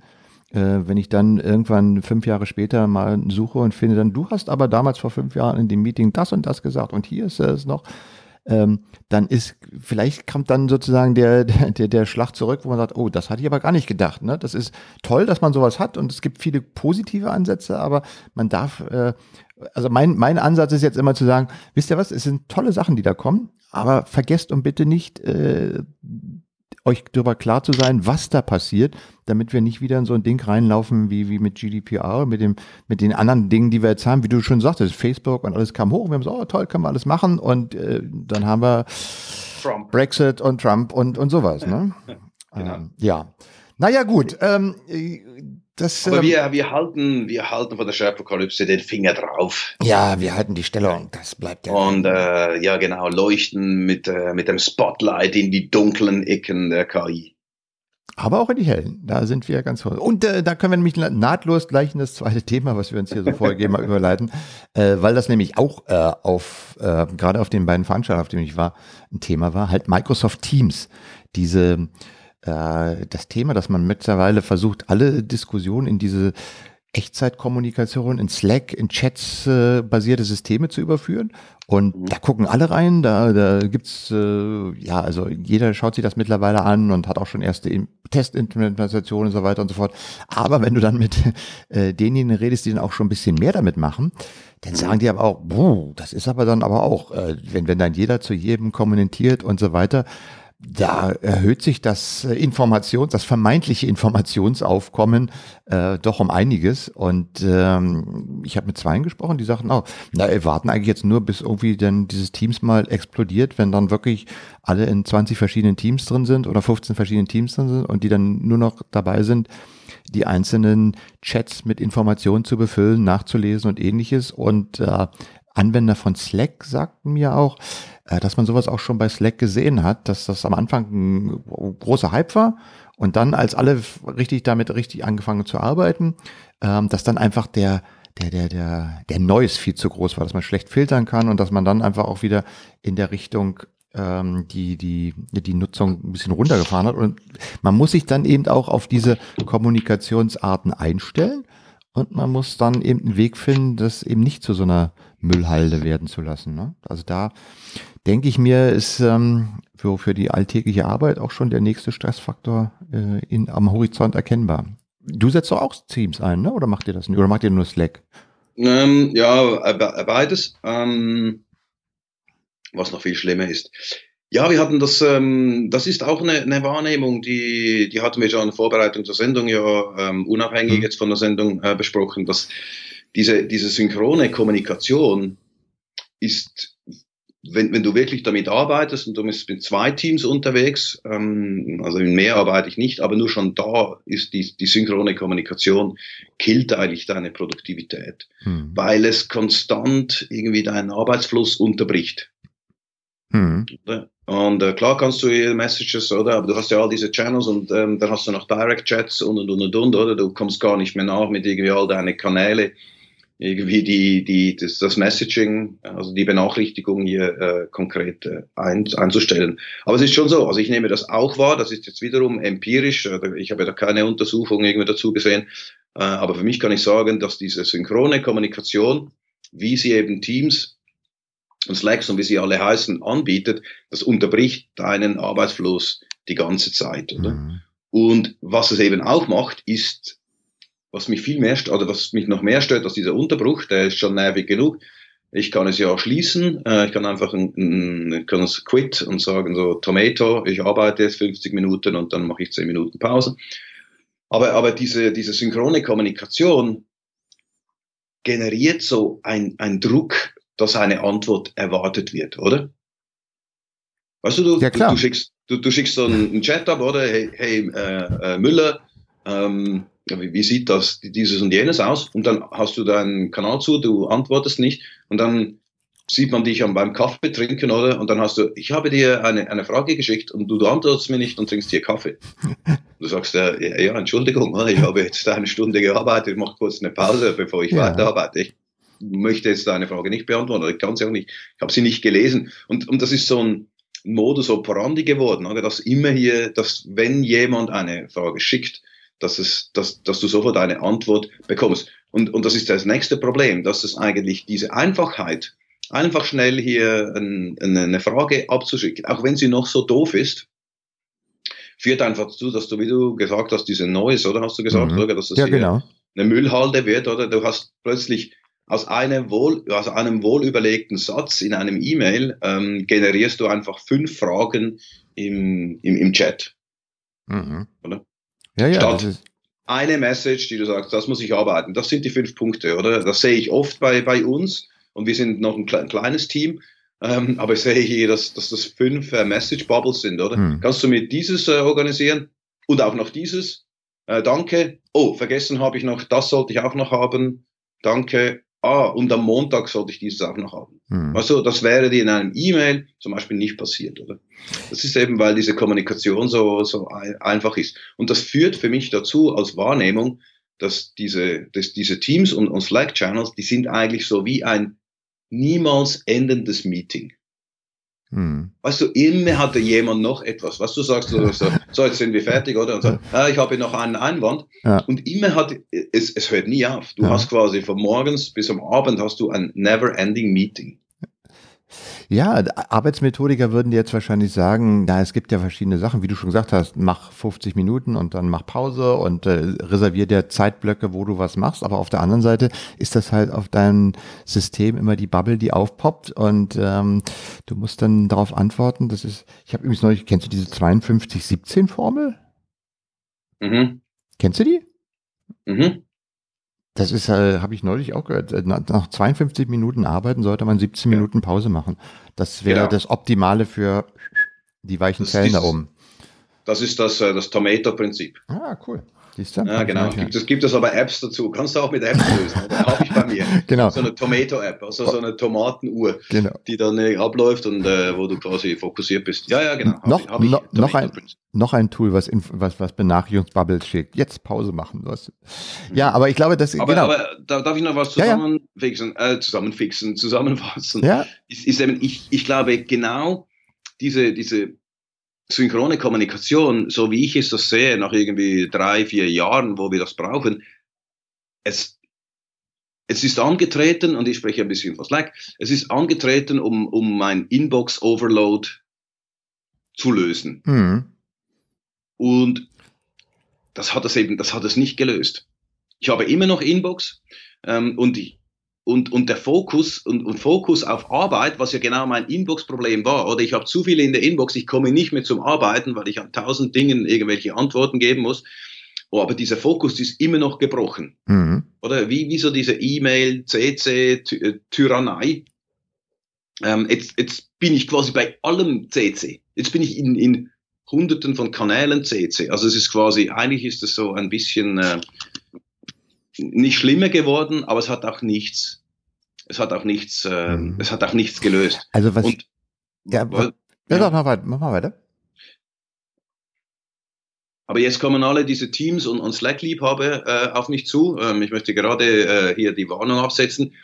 äh, wenn ich dann irgendwann fünf Jahre später mal suche und finde, dann du hast aber damals vor fünf Jahren in dem Meeting das und das gesagt und hier ist es noch, ähm, dann ist, vielleicht kommt dann sozusagen der, der, der Schlag zurück, wo man sagt, oh, das hatte ich aber gar nicht gedacht. Ne? Das ist toll, dass man sowas hat und es gibt viele positive Ansätze, aber man darf, äh, also mein, mein Ansatz ist jetzt immer zu sagen, wisst ihr was, es sind tolle Sachen, die da kommen, aber vergesst und bitte nicht, äh, euch darüber klar zu sein, was da passiert, damit wir nicht wieder in so ein Ding reinlaufen wie, wie mit GDPR, mit dem, mit den anderen Dingen, die wir jetzt haben, wie du schon sagtest, Facebook und alles kam hoch. Wir haben so, oh toll, können wir alles machen und äh, dann haben wir Trump. Brexit und Trump und, und sowas. Ne? genau. Ähm, ja. Naja, gut. Ähm, das, Aber ähm, wir, wir, halten, wir halten von der Schöpferkalypse den Finger drauf. Ja, wir halten die Stellung, das bleibt ja. Und äh, ja, genau, leuchten mit, äh, mit dem Spotlight in die dunklen Ecken der KI. Aber auch in die hellen, da sind wir ganz voll. Und äh, da können wir nämlich nahtlos gleich in das zweite Thema, was wir uns hier so vorgegeben mal überleiten, äh, weil das nämlich auch äh, auf, äh, gerade auf den beiden Veranstaltungen, auf denen ich war, ein Thema war, halt Microsoft Teams. Diese äh, das Thema, dass man mittlerweile versucht, alle Diskussionen in diese Echtzeitkommunikation in Slack, in Chats äh, basierte Systeme zu überführen. Und mhm. da gucken alle rein, da, da gibt's äh, ja, also jeder schaut sich das mittlerweile an und hat auch schon erste Testimplementationen und so weiter und so fort. Aber wenn du dann mit äh, denjenigen redest, die dann auch schon ein bisschen mehr damit machen, dann mhm. sagen die aber auch, das ist aber dann aber auch, äh, wenn, wenn dann jeder zu jedem kommentiert und so weiter, da erhöht sich das äh, Informations, das vermeintliche Informationsaufkommen äh, doch um einiges. Und ähm, ich habe mit zweien gesprochen, die sagten auch, na, wir warten eigentlich jetzt nur, bis irgendwie dann dieses Teams mal explodiert, wenn dann wirklich alle in 20 verschiedenen Teams drin sind oder 15 verschiedenen Teams drin sind und die dann nur noch dabei sind, die einzelnen Chats mit Informationen zu befüllen, nachzulesen und ähnliches. Und äh, Anwender von Slack sagten mir auch, äh, dass man sowas auch schon bei Slack gesehen hat, dass das am Anfang ein großer Hype war und dann, als alle richtig damit richtig angefangen zu arbeiten, ähm, dass dann einfach der der, der, der, der Noise viel zu groß war, dass man schlecht filtern kann und dass man dann einfach auch wieder in der Richtung ähm, die, die, die Nutzung ein bisschen runtergefahren hat. Und man muss sich dann eben auch auf diese Kommunikationsarten einstellen und man muss dann eben einen Weg finden, das eben nicht zu so einer Müllhalde werden zu lassen. Ne? Also da denke ich mir, ist ähm, für, für die alltägliche Arbeit auch schon der nächste Stressfaktor äh, in, am Horizont erkennbar. Du setzt doch auch Teams ein, ne? oder macht ihr das nicht? Oder macht ihr nur Slack? Ähm, ja, beides. Ähm, was noch viel schlimmer ist. Ja, wir hatten das, ähm, das ist auch eine, eine Wahrnehmung, die, die hatten wir schon in Vorbereitung zur Sendung ja ähm, unabhängig mhm. jetzt von der Sendung äh, besprochen, dass diese, diese synchrone Kommunikation ist, wenn, wenn du wirklich damit arbeitest und du bist mit zwei Teams unterwegs, ähm, also in mehr arbeite ich nicht, aber nur schon da ist die, die synchrone Kommunikation, killt eigentlich deine Produktivität, hm. weil es konstant irgendwie deinen Arbeitsfluss unterbricht. Hm. Und äh, klar kannst du hier Messages, oder? Aber du hast ja all diese Channels und ähm, dann hast du noch Direct Chats und und und und, oder? Du kommst gar nicht mehr nach mit irgendwie all deine Kanäle irgendwie die, die, das, das Messaging, also die Benachrichtigung hier äh, konkret äh, ein, einzustellen. Aber es ist schon so, also ich nehme das auch wahr, das ist jetzt wiederum empirisch, ich habe da keine Untersuchung irgendwie dazu gesehen, äh, aber für mich kann ich sagen, dass diese synchrone Kommunikation, wie sie eben Teams und Slacks und wie sie alle heißen, anbietet, das unterbricht deinen Arbeitsfluss die ganze Zeit, oder? Mhm. Und was es eben auch macht, ist was mich viel mehr, oder was mich noch mehr stört als dieser Unterbruch, der ist schon nervig genug. Ich kann es ja schließen, äh, ich kann einfach ein, ein, kann es quit und sagen so Tomato, ich arbeite jetzt 50 Minuten und dann mache ich 10 Minuten Pause. Aber, aber diese, diese synchrone Kommunikation generiert so ein, ein Druck, dass eine Antwort erwartet wird, oder? Weißt du, du, ja, du, du, schickst, du, du schickst so einen, Chat ab, oder? Hey, hey äh, äh, Müller, ähm, wie, wie sieht das, dieses und jenes aus? Und dann hast du deinen Kanal zu, du antwortest nicht und dann sieht man dich beim Kaffee trinken, oder? Und dann hast du, ich habe dir eine, eine Frage geschickt und du, du antwortest mir nicht und trinkst hier Kaffee. Du sagst, äh, ja, ja, Entschuldigung, ich habe jetzt eine Stunde gearbeitet, ich mache kurz eine Pause, bevor ich ja. weiterarbeite. Ich möchte jetzt deine Frage nicht beantworten, ich kann sie auch nicht, ich habe sie nicht gelesen. Und, und das ist so ein Modus operandi geworden, oder? Dass immer hier, dass wenn jemand eine Frage schickt, dass, es, dass, dass du sofort eine Antwort bekommst. Und, und das ist das nächste Problem, dass es eigentlich diese Einfachheit, einfach schnell hier ein, eine Frage abzuschicken, auch wenn sie noch so doof ist, führt einfach dazu, dass du, wie du gesagt hast, diese Neues, oder hast du gesagt, mhm. oder, dass das ja, genau. eine Müllhalde wird, oder du hast plötzlich aus einem, wohl, aus einem wohlüberlegten Satz in einem E-Mail ähm, generierst du einfach fünf Fragen im, im, im Chat. Mhm. Oder? Ja, ja. Statt eine Message, die du sagst, das muss ich arbeiten. Das sind die fünf Punkte, oder? Das sehe ich oft bei, bei uns und wir sind noch ein, ein kleines Team. Ähm, aber ich sehe hier, dass, dass das fünf äh, Message Bubbles sind, oder? Hm. Kannst du mir dieses äh, organisieren und auch noch dieses? Äh, danke. Oh, vergessen habe ich noch, das sollte ich auch noch haben. Danke ah, und am Montag sollte ich dieses auch noch haben. Hm. Also das wäre dir in einem E-Mail zum Beispiel nicht passiert, oder? Das ist eben, weil diese Kommunikation so, so einfach ist. Und das führt für mich dazu als Wahrnehmung, dass diese, dass diese Teams und, und Slack-Channels, die sind eigentlich so wie ein niemals endendes Meeting. Hm. Weißt du, immer hatte jemand noch etwas. Was du sagst, so, so, so, jetzt sind wir fertig, oder? Und so, ah, ich habe noch einen Einwand. Ja. Und immer hat, es, es hört nie auf. Du ja. hast quasi von morgens bis am Abend hast du ein never-ending Meeting. Ja, Arbeitsmethodiker würden dir jetzt wahrscheinlich sagen, na, es gibt ja verschiedene Sachen, wie du schon gesagt hast, mach 50 Minuten und dann mach Pause und äh, reservier dir Zeitblöcke, wo du was machst. Aber auf der anderen Seite ist das halt auf deinem System immer die Bubble, die aufpoppt und ähm, du musst dann darauf antworten. Das ist, ich habe übrigens neulich, kennst du diese 52-17-Formel? Mhm. Kennst du die? Mhm. Das ist, äh, habe ich neulich auch gehört. Äh, nach 52 Minuten Arbeiten sollte man 17 ja. Minuten Pause machen. Das wäre genau. das Optimale für die weichen Zellen da oben. Das ist das, äh, das Tomato-Prinzip. Ah, cool. Siehst du? Ja, genau. Gibt es, gibt es aber Apps dazu. Kannst du auch mit Apps lösen. Habe ich bei mir. genau. So eine Tomato-App, also so eine Tomatenuhr, genau. die dann äh, abläuft und äh, wo du quasi fokussiert bist. Ja, ja, genau. Noch, ich, hab ich noch, ein, noch ein Tool, was, was, was Benachrichtigungsbubbles schickt. Jetzt Pause machen. Was. Ja, aber ich glaube, das aber, genau. aber da darf ich noch was zusammenfixen, ja, ja. Äh, zusammenfixen, zusammenfassen. Ja. Ist, ist eben, ich, ich glaube, genau diese, diese synchrone Kommunikation, so wie ich es das sehe, nach irgendwie drei, vier Jahren, wo wir das brauchen, es, es ist angetreten, und ich spreche ein bisschen von Slack, es ist angetreten, um, um mein Inbox-Overload zu lösen. Mhm. Und das hat es eben, das hat es nicht gelöst. Ich habe immer noch Inbox ähm, und ich, und, und der Fokus und, und Fokus auf Arbeit, was ja genau mein Inbox-Problem war, oder ich habe zu viel in der Inbox, ich komme nicht mehr zum Arbeiten, weil ich an tausend Dingen irgendwelche Antworten geben muss. Oh, aber dieser Fokus ist immer noch gebrochen. Mhm. Oder wie, wie so diese E-Mail, CC, äh, Tyrannei. Ähm, jetzt, jetzt bin ich quasi bei allem CC. Jetzt bin ich in, in hunderten von Kanälen CC. Also es ist quasi, eigentlich ist es so ein bisschen, äh, nicht schlimmer geworden, aber es hat auch nichts, es hat auch nichts, äh, mhm. es hat auch nichts gelöst. Also was, Und, ja, weil, ja, ja. Mach, weiter, mach mal weiter. Aber jetzt kommen alle diese Teams und, und Slack-Liebhaber äh, auf mich zu. Ähm, ich möchte gerade äh, hier die Warnung absetzen.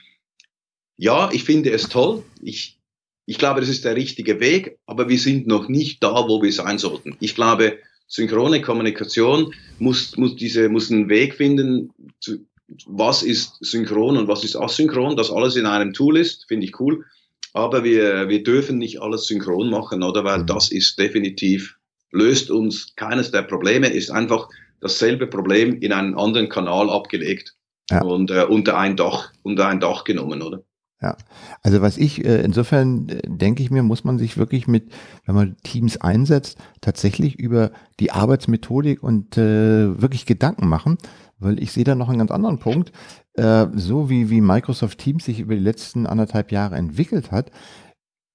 Ja, ich finde es toll. Ich, ich glaube, das ist der richtige Weg, aber wir sind noch nicht da, wo wir sein sollten. Ich glaube, synchrone Kommunikation muss, muss, diese, muss einen Weg finden, zu, was ist synchron und was ist asynchron, dass alles in einem Tool ist, finde ich cool. Aber wir, wir dürfen nicht alles synchron machen, oder? Weil das ist definitiv, löst uns keines der Probleme, ist einfach dasselbe Problem in einen anderen Kanal abgelegt ja. und äh, unter ein Dach, unter ein Dach genommen, oder? Ja, also was ich, äh, insofern äh, denke ich mir, muss man sich wirklich mit, wenn man Teams einsetzt, tatsächlich über die Arbeitsmethodik und äh, wirklich Gedanken machen, weil ich sehe da noch einen ganz anderen Punkt. So wie, wie Microsoft Teams sich über die letzten anderthalb Jahre entwickelt hat,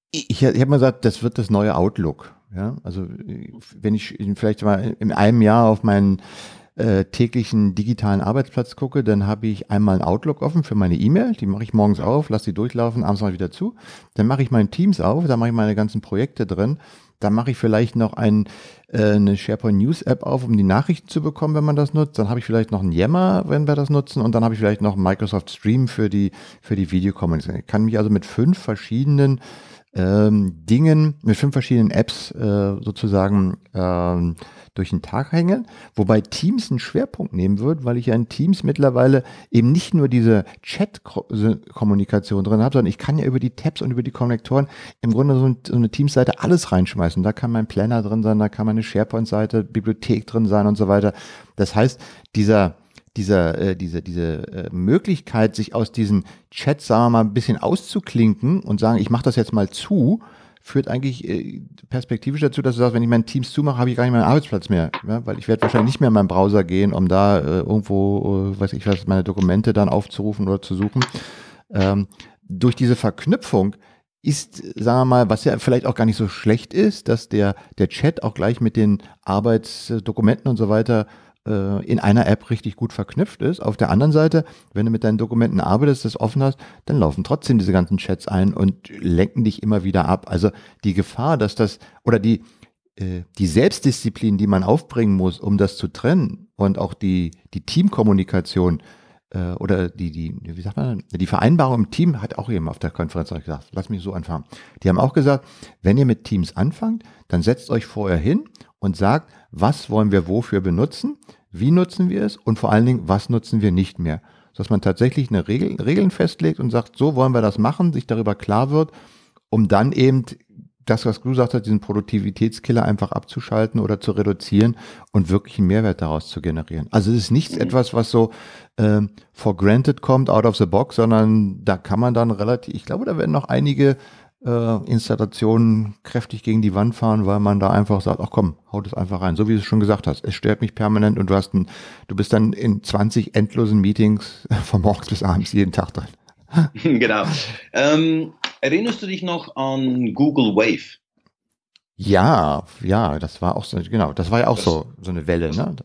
ich, ich habe mal gesagt, das wird das neue Outlook. Ja, also wenn ich vielleicht mal in einem Jahr auf meinen äh, täglichen digitalen Arbeitsplatz gucke, dann habe ich einmal ein Outlook offen für meine E-Mail, die mache ich morgens auf, lasse die durchlaufen, abends mal wieder zu. Dann mache ich mein Teams auf, da mache ich meine ganzen Projekte drin. Dann mache ich vielleicht noch ein, äh, eine SharePoint News App auf, um die Nachrichten zu bekommen, wenn man das nutzt. Dann habe ich vielleicht noch einen Yammer, wenn wir das nutzen. Und dann habe ich vielleicht noch Microsoft Stream für die, für die Videokommunikation. Ich kann mich also mit fünf verschiedenen ähm, Dingen, mit fünf verschiedenen Apps äh, sozusagen ähm, durch den Tag hängen, wobei Teams einen Schwerpunkt nehmen wird, weil ich ja in Teams mittlerweile eben nicht nur diese Chat-Kommunikation drin habe, sondern ich kann ja über die Tabs und über die Konnektoren im Grunde so, so eine Teams-Seite alles reinschmeißen. Da kann mein Planner drin sein, da kann meine SharePoint-Seite, Bibliothek drin sein und so weiter. Das heißt, dieser dieser, äh, diese, diese äh, Möglichkeit, sich aus diesen Chats, sagen wir mal, ein bisschen auszuklinken und sagen, ich mache das jetzt mal zu, führt eigentlich äh, perspektivisch dazu, dass du sagst, wenn ich meinen Teams zumache, habe ich gar nicht meinen Arbeitsplatz mehr. Ja? Weil ich werde wahrscheinlich nicht mehr in meinen Browser gehen, um da äh, irgendwo, äh, weiß ich was, meine Dokumente dann aufzurufen oder zu suchen. Ähm, durch diese Verknüpfung ist, sagen wir mal, was ja vielleicht auch gar nicht so schlecht ist, dass der, der Chat auch gleich mit den Arbeitsdokumenten und so weiter äh, in einer App richtig gut verknüpft ist. Auf der anderen Seite, wenn du mit deinen Dokumenten arbeitest, das offen hast, dann laufen trotzdem diese ganzen Chats ein und lenken dich immer wieder ab. Also die Gefahr, dass das oder die äh, die Selbstdisziplin, die man aufbringen muss, um das zu trennen und auch die die Teamkommunikation äh, oder die, die, wie sagt man, die Vereinbarung im Team hat auch jemand auf der Konferenz gesagt, lass mich so anfangen. Die haben auch gesagt, wenn ihr mit Teams anfangt, dann setzt euch vorher hin und sagt, was wollen wir wofür benutzen, wie nutzen wir es und vor allen Dingen, was nutzen wir nicht mehr. Dass man tatsächlich eine Regel, Regeln festlegt und sagt, so wollen wir das machen, sich darüber klar wird, um dann eben das, was du gesagt hast, diesen Produktivitätskiller einfach abzuschalten oder zu reduzieren und wirklich einen Mehrwert daraus zu generieren. Also es ist nichts etwas, was so äh, for granted kommt, out of the box, sondern da kann man dann relativ, ich glaube, da werden noch einige äh, Installationen kräftig gegen die Wand fahren, weil man da einfach sagt, ach komm, haut es einfach rein. So wie du es schon gesagt hast. Es stört mich permanent und du hast ein, du bist dann in 20 endlosen Meetings von morgens bis abends jeden Tag drin. genau. Ähm, erinnerst du dich noch an Google Wave? Ja, ja, das war auch so, genau, das war ja auch das, so, so eine Welle, ne?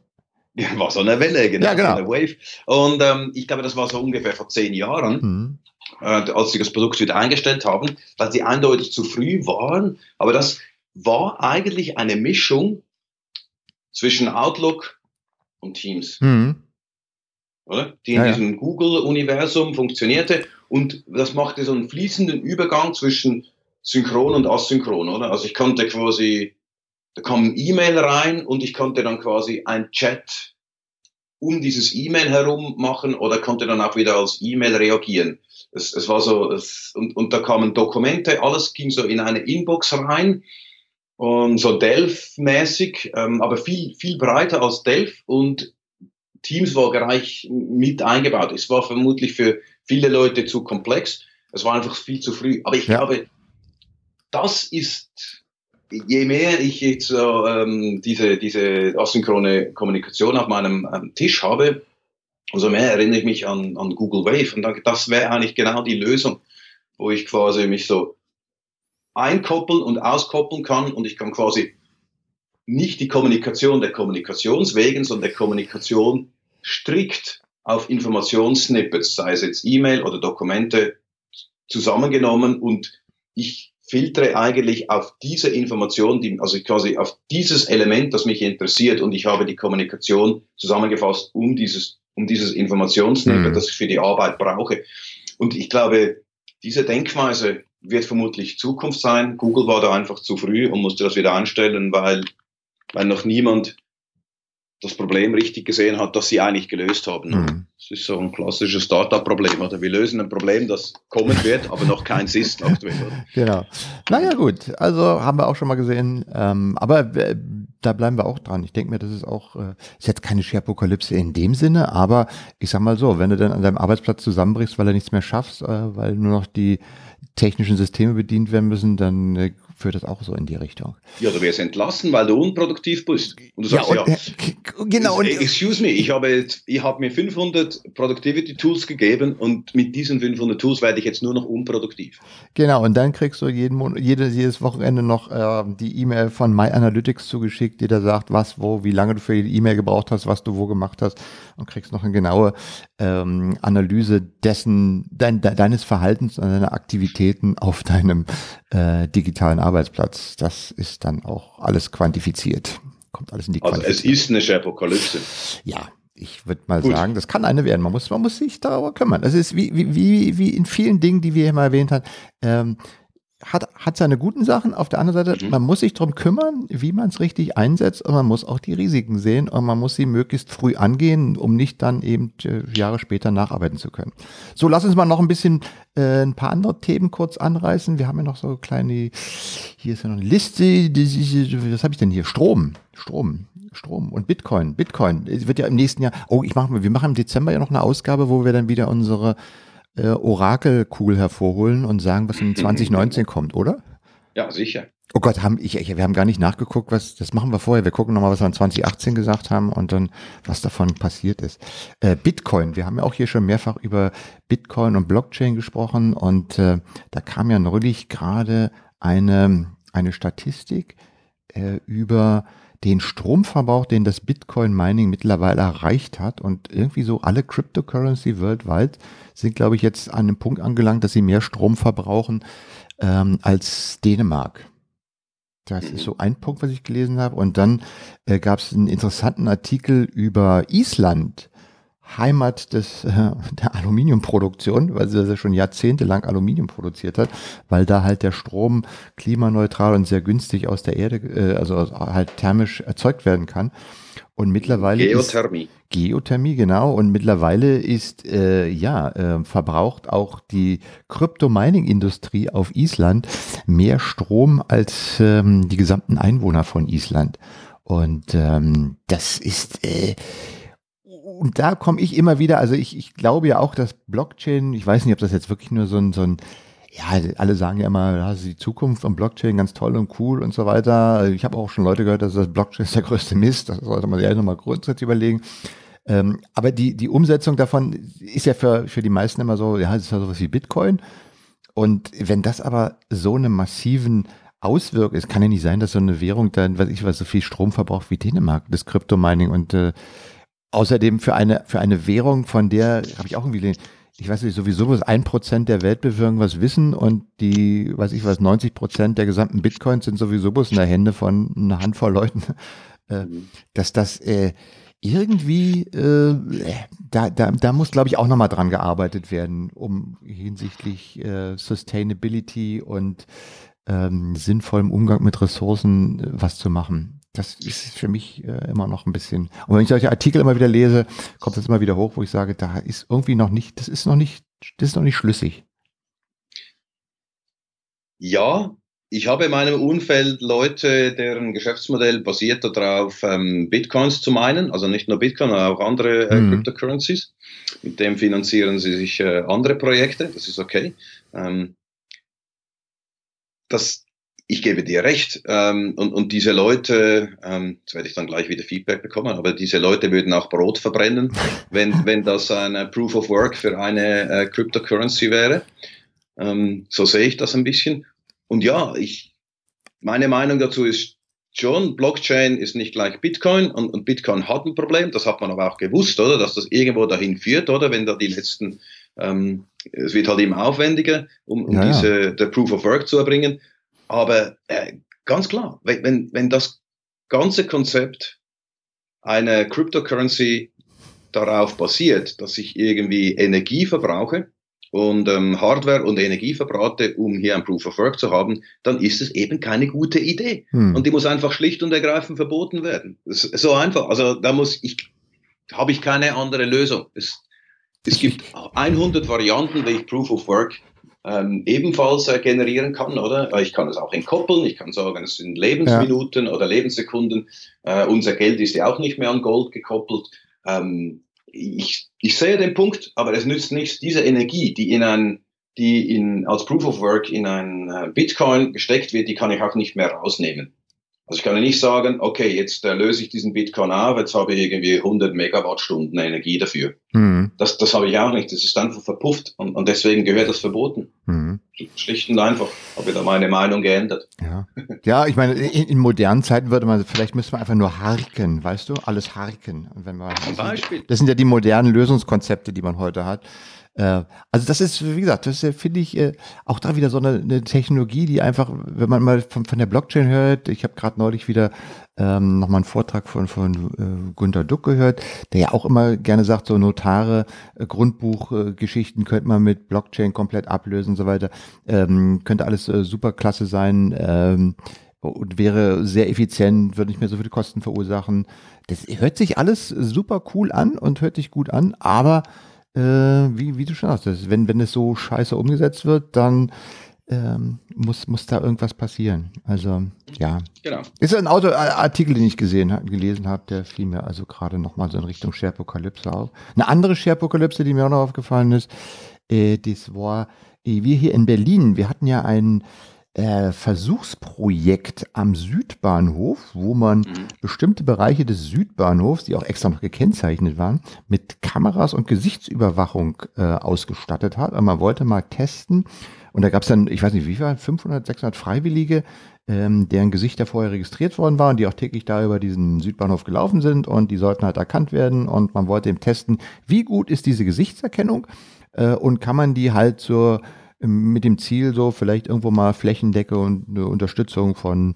Ja, war so eine Welle, genau. Ja, genau. So eine Wave. Und ähm, ich glaube, das war so ungefähr vor zehn Jahren, mhm. äh, als sie das Produkt wieder eingestellt haben, weil sie eindeutig zu früh waren. Aber das war eigentlich eine Mischung zwischen Outlook und Teams. Mhm. Oder? Die in ja, diesem ja. Google-Universum funktionierte. Und das machte so einen fließenden Übergang zwischen synchron und asynchron, oder? Also ich konnte quasi, da kam ein E-Mail rein und ich konnte dann quasi ein Chat um dieses E-Mail herum machen oder konnte dann auch wieder als E-Mail reagieren. Es, es war so, es, und, und da kamen Dokumente, alles ging so in eine Inbox rein und so Delph-mäßig, ähm, aber viel, viel breiter als Delph und Teams war gleich mit eingebaut. Es war vermutlich für viele Leute zu komplex. Es war einfach viel zu früh. Aber ich ja. glaube, das ist, je mehr ich jetzt ähm, diese, diese asynchrone Kommunikation auf meinem ähm, Tisch habe, umso mehr erinnere ich mich an, an Google Wave. Und das wäre eigentlich genau die Lösung, wo ich quasi mich so einkoppeln und auskoppeln kann und ich kann quasi nicht die Kommunikation der Kommunikationswegen, sondern der Kommunikation strikt auf Informationssnippets, sei es jetzt E-Mail oder Dokumente, zusammengenommen und ich filtere eigentlich auf diese Information, die, also quasi auf dieses Element, das mich interessiert und ich habe die Kommunikation zusammengefasst um dieses, um dieses Informationssnippet, mhm. das ich für die Arbeit brauche. Und ich glaube, diese Denkweise wird vermutlich Zukunft sein. Google war da einfach zu früh und musste das wieder einstellen, weil, weil noch niemand das Problem richtig gesehen hat, das sie eigentlich gelöst haben. Mhm. Das ist so ein klassisches Startup-Problem. Oder wir lösen ein Problem, das kommen wird, aber noch keins ist aktuell. Genau. Naja, gut. Also haben wir auch schon mal gesehen. Ähm, aber äh, da bleiben wir auch dran. Ich denke mir, das ist auch, äh, ist jetzt keine Scherpokalypse in dem Sinne, aber ich sag mal so, wenn du dann an deinem Arbeitsplatz zusammenbrichst, weil du nichts mehr schaffst, äh, weil nur noch die technischen Systeme bedient werden müssen, dann äh, führt das auch so in die Richtung. Ja, du wirst entlassen, weil du unproduktiv bist. Und du sagst, ja, und, ja äh, genau. Und, excuse me, ich habe, ich habe mir 500 Productivity Tools gegeben und mit diesen 500 Tools werde ich jetzt nur noch unproduktiv. Genau, und dann kriegst du jeden Monat, jedes, jedes Wochenende noch äh, die E-Mail von My Analytics zugeschickt, die da sagt, was, wo, wie lange du für die E-Mail gebraucht hast, was du wo gemacht hast und kriegst noch eine genaue ähm, Analyse dessen, dein, de, deines Verhaltens und deiner Aktivitäten auf deinem äh, digitalen Arbeitsplatz. Das ist dann auch alles quantifiziert. Kommt alles in die Also es ist eine Apokalypse. Ja, ich würde mal Gut. sagen, das kann eine werden. Man muss, man muss sich darüber kümmern. Das ist wie, wie, wie in vielen Dingen, die wir hier mal erwähnt haben. Ähm, hat, hat seine guten Sachen. Auf der anderen Seite, mhm. man muss sich darum kümmern, wie man es richtig einsetzt und man muss auch die Risiken sehen und man muss sie möglichst früh angehen, um nicht dann eben äh, Jahre später nacharbeiten zu können. So, lass uns mal noch ein bisschen äh, ein paar andere Themen kurz anreißen. Wir haben ja noch so kleine, hier ist ja noch eine Liste, was habe ich denn hier? Strom, Strom. Strom und Bitcoin. Bitcoin es wird ja im nächsten Jahr. Oh, ich mache, wir machen im Dezember ja noch eine Ausgabe, wo wir dann wieder unsere äh, Orakelkugel hervorholen und sagen, was in 2019 kommt, oder? Ja, sicher. Oh Gott, haben, ich, wir haben gar nicht nachgeguckt, was, das machen wir vorher. Wir gucken nochmal, was wir in 2018 gesagt haben und dann, was davon passiert ist. Äh, Bitcoin, wir haben ja auch hier schon mehrfach über Bitcoin und Blockchain gesprochen und äh, da kam ja neulich gerade eine, eine Statistik äh, über den Stromverbrauch, den das Bitcoin-Mining mittlerweile erreicht hat und irgendwie so alle Cryptocurrency weltweit sind, glaube ich, jetzt an einem Punkt angelangt, dass sie mehr Strom verbrauchen ähm, als Dänemark. Das ist so ein Punkt, was ich gelesen habe. Und dann äh, gab es einen interessanten Artikel über Island. Heimat des, äh, der Aluminiumproduktion, weil sie das ja schon jahrzehntelang Aluminium produziert hat, weil da halt der Strom klimaneutral und sehr günstig aus der Erde, äh, also halt thermisch erzeugt werden kann. Und mittlerweile Geothermie. Ist, Geothermie, genau. Und mittlerweile ist, äh, ja, äh, verbraucht auch die Krypto-Mining-Industrie auf Island mehr Strom als ähm, die gesamten Einwohner von Island. Und ähm, das ist, äh, und da komme ich immer wieder, also ich, ich glaube ja auch, dass Blockchain, ich weiß nicht, ob das jetzt wirklich nur so ein, so ein ja, alle sagen ja immer, das ist die Zukunft von Blockchain ganz toll und cool und so weiter. Ich habe auch schon Leute gehört, dass das Blockchain ist der größte Mist. Das sollte man sich ja nochmal grundsätzlich überlegen. Ähm, aber die, die Umsetzung davon ist ja für, für die meisten immer so, ja, das ist ja sowas wie Bitcoin. Und wenn das aber so eine massiven Auswirkung, es kann ja nicht sein, dass so eine Währung dann, weiß ich was, so viel Strom verbraucht wie Dänemark, das Kryptomining und äh, außerdem für eine, für eine Währung, von der habe ich auch irgendwie ich weiß nicht, sowieso was ein Prozent der Weltbevölkerung was wissen und die, weiß ich was, 90 Prozent der gesamten Bitcoins sind sowieso bloß in der Hände von einer Handvoll Leuten, äh, mhm. dass das äh, irgendwie, äh, da, da, da muss, glaube ich, auch nochmal dran gearbeitet werden, um hinsichtlich äh, Sustainability und ähm, sinnvollem Umgang mit Ressourcen äh, was zu machen das ist für mich äh, immer noch ein bisschen. Und wenn ich solche Artikel immer wieder lese, kommt das immer wieder hoch, wo ich sage, da ist irgendwie noch nicht, das ist noch nicht, das ist noch nicht schlüssig. Ja, ich habe in meinem Umfeld Leute, deren Geschäftsmodell basiert darauf, ähm, Bitcoins zu meinen, also nicht nur Bitcoin, sondern auch andere äh, mhm. Cryptocurrencies. Mit dem finanzieren sie sich äh, andere Projekte, das ist okay. Ähm, das, ich gebe dir recht. Ähm, und, und diese Leute, ähm, jetzt werde ich dann gleich wieder Feedback bekommen, aber diese Leute würden auch Brot verbrennen, wenn, wenn das ein Proof of Work für eine äh, Cryptocurrency wäre. Ähm, so sehe ich das ein bisschen. Und ja, ich, meine Meinung dazu ist schon, Blockchain ist nicht gleich Bitcoin und, und Bitcoin hat ein Problem. Das hat man aber auch gewusst, oder? Dass das irgendwo dahin führt, oder? Wenn da die letzten, ähm, es wird halt immer aufwendiger, um, um ja, diese, der Proof of Work zu erbringen. Aber äh, ganz klar, wenn, wenn das ganze Konzept einer Cryptocurrency darauf basiert, dass ich irgendwie Energie verbrauche und ähm, Hardware und Energie verbrate, um hier ein Proof of Work zu haben, dann ist es eben keine gute Idee. Hm. Und die muss einfach schlicht und ergreifend verboten werden. So einfach. Also da muss ich, habe ich keine andere Lösung. Es, es gibt 100 Varianten, wie ich Proof of Work ähm, ebenfalls äh, generieren kann, oder? Ich kann es auch entkoppeln, ich kann sagen, es sind Lebensminuten ja. oder Lebenssekunden. Äh, unser Geld ist ja auch nicht mehr an Gold gekoppelt. Ähm, ich, ich sehe den Punkt, aber es nützt nichts, diese Energie, die in ein, die in, als Proof of Work in ein äh, Bitcoin gesteckt wird, die kann ich auch nicht mehr rausnehmen. Also ich kann ja nicht sagen, okay, jetzt äh, löse ich diesen Bitcoin auf, jetzt habe ich irgendwie 100 Megawattstunden Energie dafür. Mhm. Das, das habe ich auch nicht. Das ist einfach verpufft und, und deswegen gehört das verboten. Mhm. Schlicht und einfach habe ich da meine Meinung geändert. Ja, ja ich meine, in, in, modernen Zeiten würde man, vielleicht müsste man einfach nur harken, weißt du, alles harken. Und wenn man, Zum Beispiel. Das sind ja die modernen Lösungskonzepte, die man heute hat. Äh, also das ist, wie gesagt, das finde ich äh, auch da wieder so eine, eine, Technologie, die einfach, wenn man mal von, von der Blockchain hört, ich habe gerade neulich wieder ähm, nochmal einen Vortrag von, von äh, Günter Duck gehört, der ja auch immer gerne sagt, so Notare, äh, Grundbuchgeschichten äh, könnte man mit Blockchain komplett ablösen und so weiter. Ähm, könnte alles äh, super klasse sein. Ähm, und wäre sehr effizient, würde nicht mehr so viele Kosten verursachen. Das hört sich alles super cool an und hört sich gut an, aber äh, wie, wie du schon hast, wenn, wenn es so scheiße umgesetzt wird, dann ähm, muss, muss da irgendwas passieren. Also, ja. Genau. Ist ein Auto, Artikel, den ich gesehen, gelesen habe, der fiel mir also gerade nochmal so in Richtung Sharepokalypse auf. Eine andere Sharepokalypse, die mir auch noch aufgefallen ist, äh, das war, äh, wir hier in Berlin, wir hatten ja einen äh, Versuchsprojekt am Südbahnhof, wo man mhm. bestimmte Bereiche des Südbahnhofs, die auch extra noch gekennzeichnet waren, mit Kameras und Gesichtsüberwachung äh, ausgestattet hat. Und man wollte mal testen. Und da gab es dann, ich weiß nicht wie viel, 500, 600 Freiwillige, ähm, deren Gesichter vorher registriert worden waren, die auch täglich da über diesen Südbahnhof gelaufen sind und die sollten halt erkannt werden. Und man wollte eben testen, wie gut ist diese Gesichtserkennung äh, und kann man die halt zur mit dem Ziel, so vielleicht irgendwo mal Flächendecke und eine Unterstützung von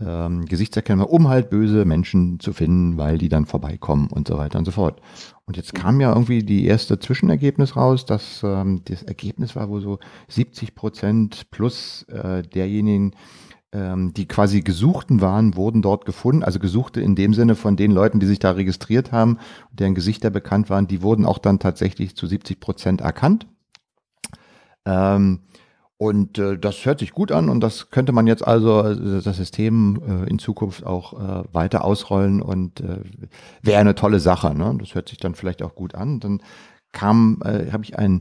ähm, Gesichtserkennung, um halt böse Menschen zu finden, weil die dann vorbeikommen und so weiter und so fort. Und jetzt kam ja irgendwie die erste Zwischenergebnis raus, dass ähm, das Ergebnis war, wo so 70 Prozent plus äh, derjenigen, ähm, die quasi Gesuchten waren, wurden dort gefunden. Also Gesuchte in dem Sinne von den Leuten, die sich da registriert haben, deren Gesichter bekannt waren, die wurden auch dann tatsächlich zu 70 Prozent erkannt. Ähm, und äh, das hört sich gut an und das könnte man jetzt also äh, das System äh, in Zukunft auch äh, weiter ausrollen und äh, wäre eine tolle Sache. Ne? Das hört sich dann vielleicht auch gut an. Dann kam, äh, habe ich einen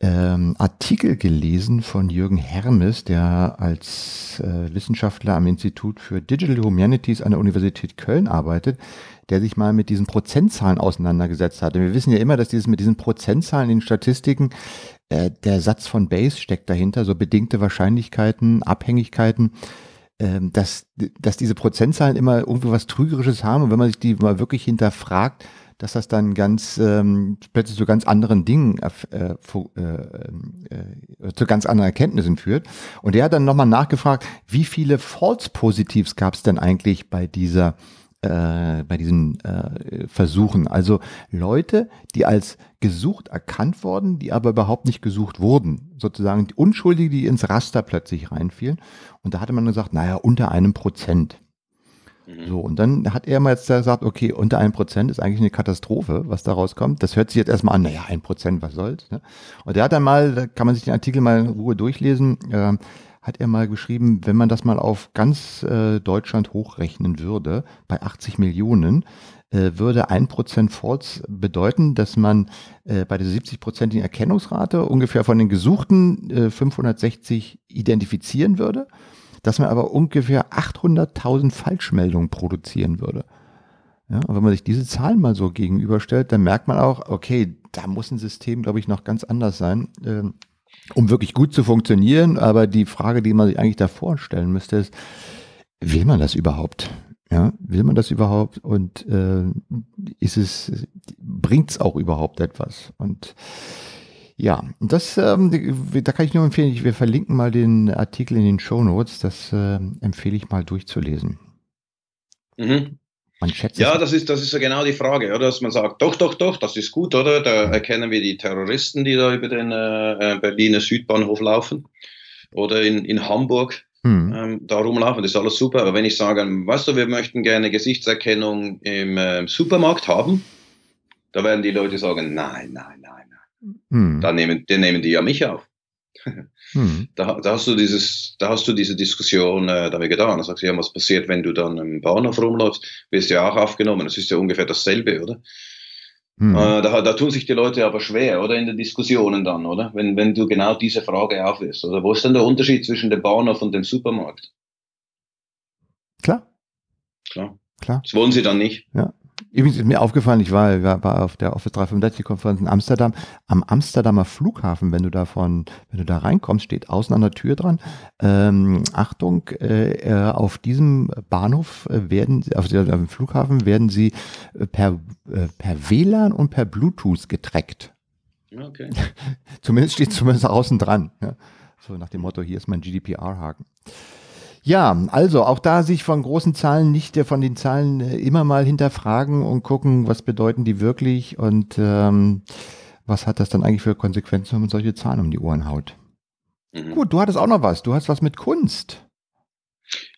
ähm, Artikel gelesen von Jürgen Hermes, der als äh, Wissenschaftler am Institut für Digital Humanities an der Universität Köln arbeitet, der sich mal mit diesen Prozentzahlen auseinandergesetzt hat. Und wir wissen ja immer, dass dieses mit diesen Prozentzahlen in den Statistiken äh, der Satz von Bayes steckt dahinter, so bedingte Wahrscheinlichkeiten, Abhängigkeiten, äh, dass, dass diese Prozentzahlen immer irgendwie was Trügerisches haben und wenn man sich die mal wirklich hinterfragt, dass das dann ganz ähm, plötzlich zu ganz anderen Dingen, äh, äh, äh, zu ganz anderen Erkenntnissen führt. Und er hat dann nochmal nachgefragt, wie viele False Positives gab es denn eigentlich bei dieser äh, bei diesen äh, Versuchen. Also Leute, die als gesucht erkannt wurden, die aber überhaupt nicht gesucht wurden. Sozusagen die Unschuldige, die ins Raster plötzlich reinfielen. Und da hatte man gesagt, naja, unter einem Prozent. Mhm. So, und dann hat er mal jetzt gesagt, okay, unter einem Prozent ist eigentlich eine Katastrophe, was da rauskommt. Das hört sich jetzt erstmal an, naja, ein Prozent, was soll's. Ne? Und er hat dann mal, da kann man sich den Artikel mal in Ruhe durchlesen, äh, hat er mal geschrieben, wenn man das mal auf ganz äh, Deutschland hochrechnen würde, bei 80 Millionen, äh, würde ein Prozent False bedeuten, dass man äh, bei der 70-prozentigen Erkennungsrate ungefähr von den Gesuchten äh, 560 identifizieren würde, dass man aber ungefähr 800.000 Falschmeldungen produzieren würde. Ja, und wenn man sich diese Zahlen mal so gegenüberstellt, dann merkt man auch, okay, da muss ein System, glaube ich, noch ganz anders sein. Äh, um wirklich gut zu funktionieren. Aber die Frage, die man sich eigentlich davor stellen müsste, ist, will man das überhaupt? Ja, will man das überhaupt? Und äh, ist es, bringt es auch überhaupt etwas? Und ja, das, ähm, da kann ich nur empfehlen, wir verlinken mal den Artikel in den Show Notes. Das äh, empfehle ich mal durchzulesen. Mhm. Man schätzt ja, das ist, das ist ja genau die Frage, oder? Dass man sagt, doch, doch, doch, das ist gut, oder? Da erkennen wir die Terroristen, die da über den äh, Berliner Südbahnhof laufen oder in, in Hamburg hm. ähm, da rumlaufen, das ist alles super. Aber wenn ich sage, weißt du, wir möchten gerne Gesichtserkennung im äh, Supermarkt haben, da werden die Leute sagen, nein, nein, nein, nein. Hm. Dann nehmen, dann nehmen die ja mich auf. Hm. Da, da, hast du dieses, da hast du diese Diskussion äh, damit getan. Da sagst du, ja, was passiert, wenn du dann im Bahnhof rumläufst? Wirst ja auch aufgenommen. Das ist ja ungefähr dasselbe, oder? Hm. Äh, da, da tun sich die Leute aber schwer, oder? In den Diskussionen dann, oder? Wenn, wenn du genau diese Frage aufwirfst. Oder wo ist denn der Unterschied zwischen dem Bahnhof und dem Supermarkt? Klar. Klar. Klar. Das wollen sie dann nicht. Ja. Übrigens ist mir aufgefallen, ich war, war auf der Office 365-Konferenz in Amsterdam. Am Amsterdamer Flughafen, wenn du davon, wenn du da reinkommst, steht außen an der Tür dran. Ähm, Achtung, äh, äh auf diesem Bahnhof äh, werden, auf dem Flughafen werden sie äh, per, per WLAN und per Bluetooth getrackt. Okay. zumindest steht zumindest außen dran. Ja. So nach dem Motto, hier ist mein GDPR-Haken. Ja, also auch da sich von großen Zahlen nicht von den Zahlen äh, immer mal hinterfragen und gucken, was bedeuten die wirklich und ähm, was hat das dann eigentlich für Konsequenzen, wenn man solche Zahlen um die Ohren haut. Mhm. Gut, du hattest auch noch was. Du hast was mit Kunst.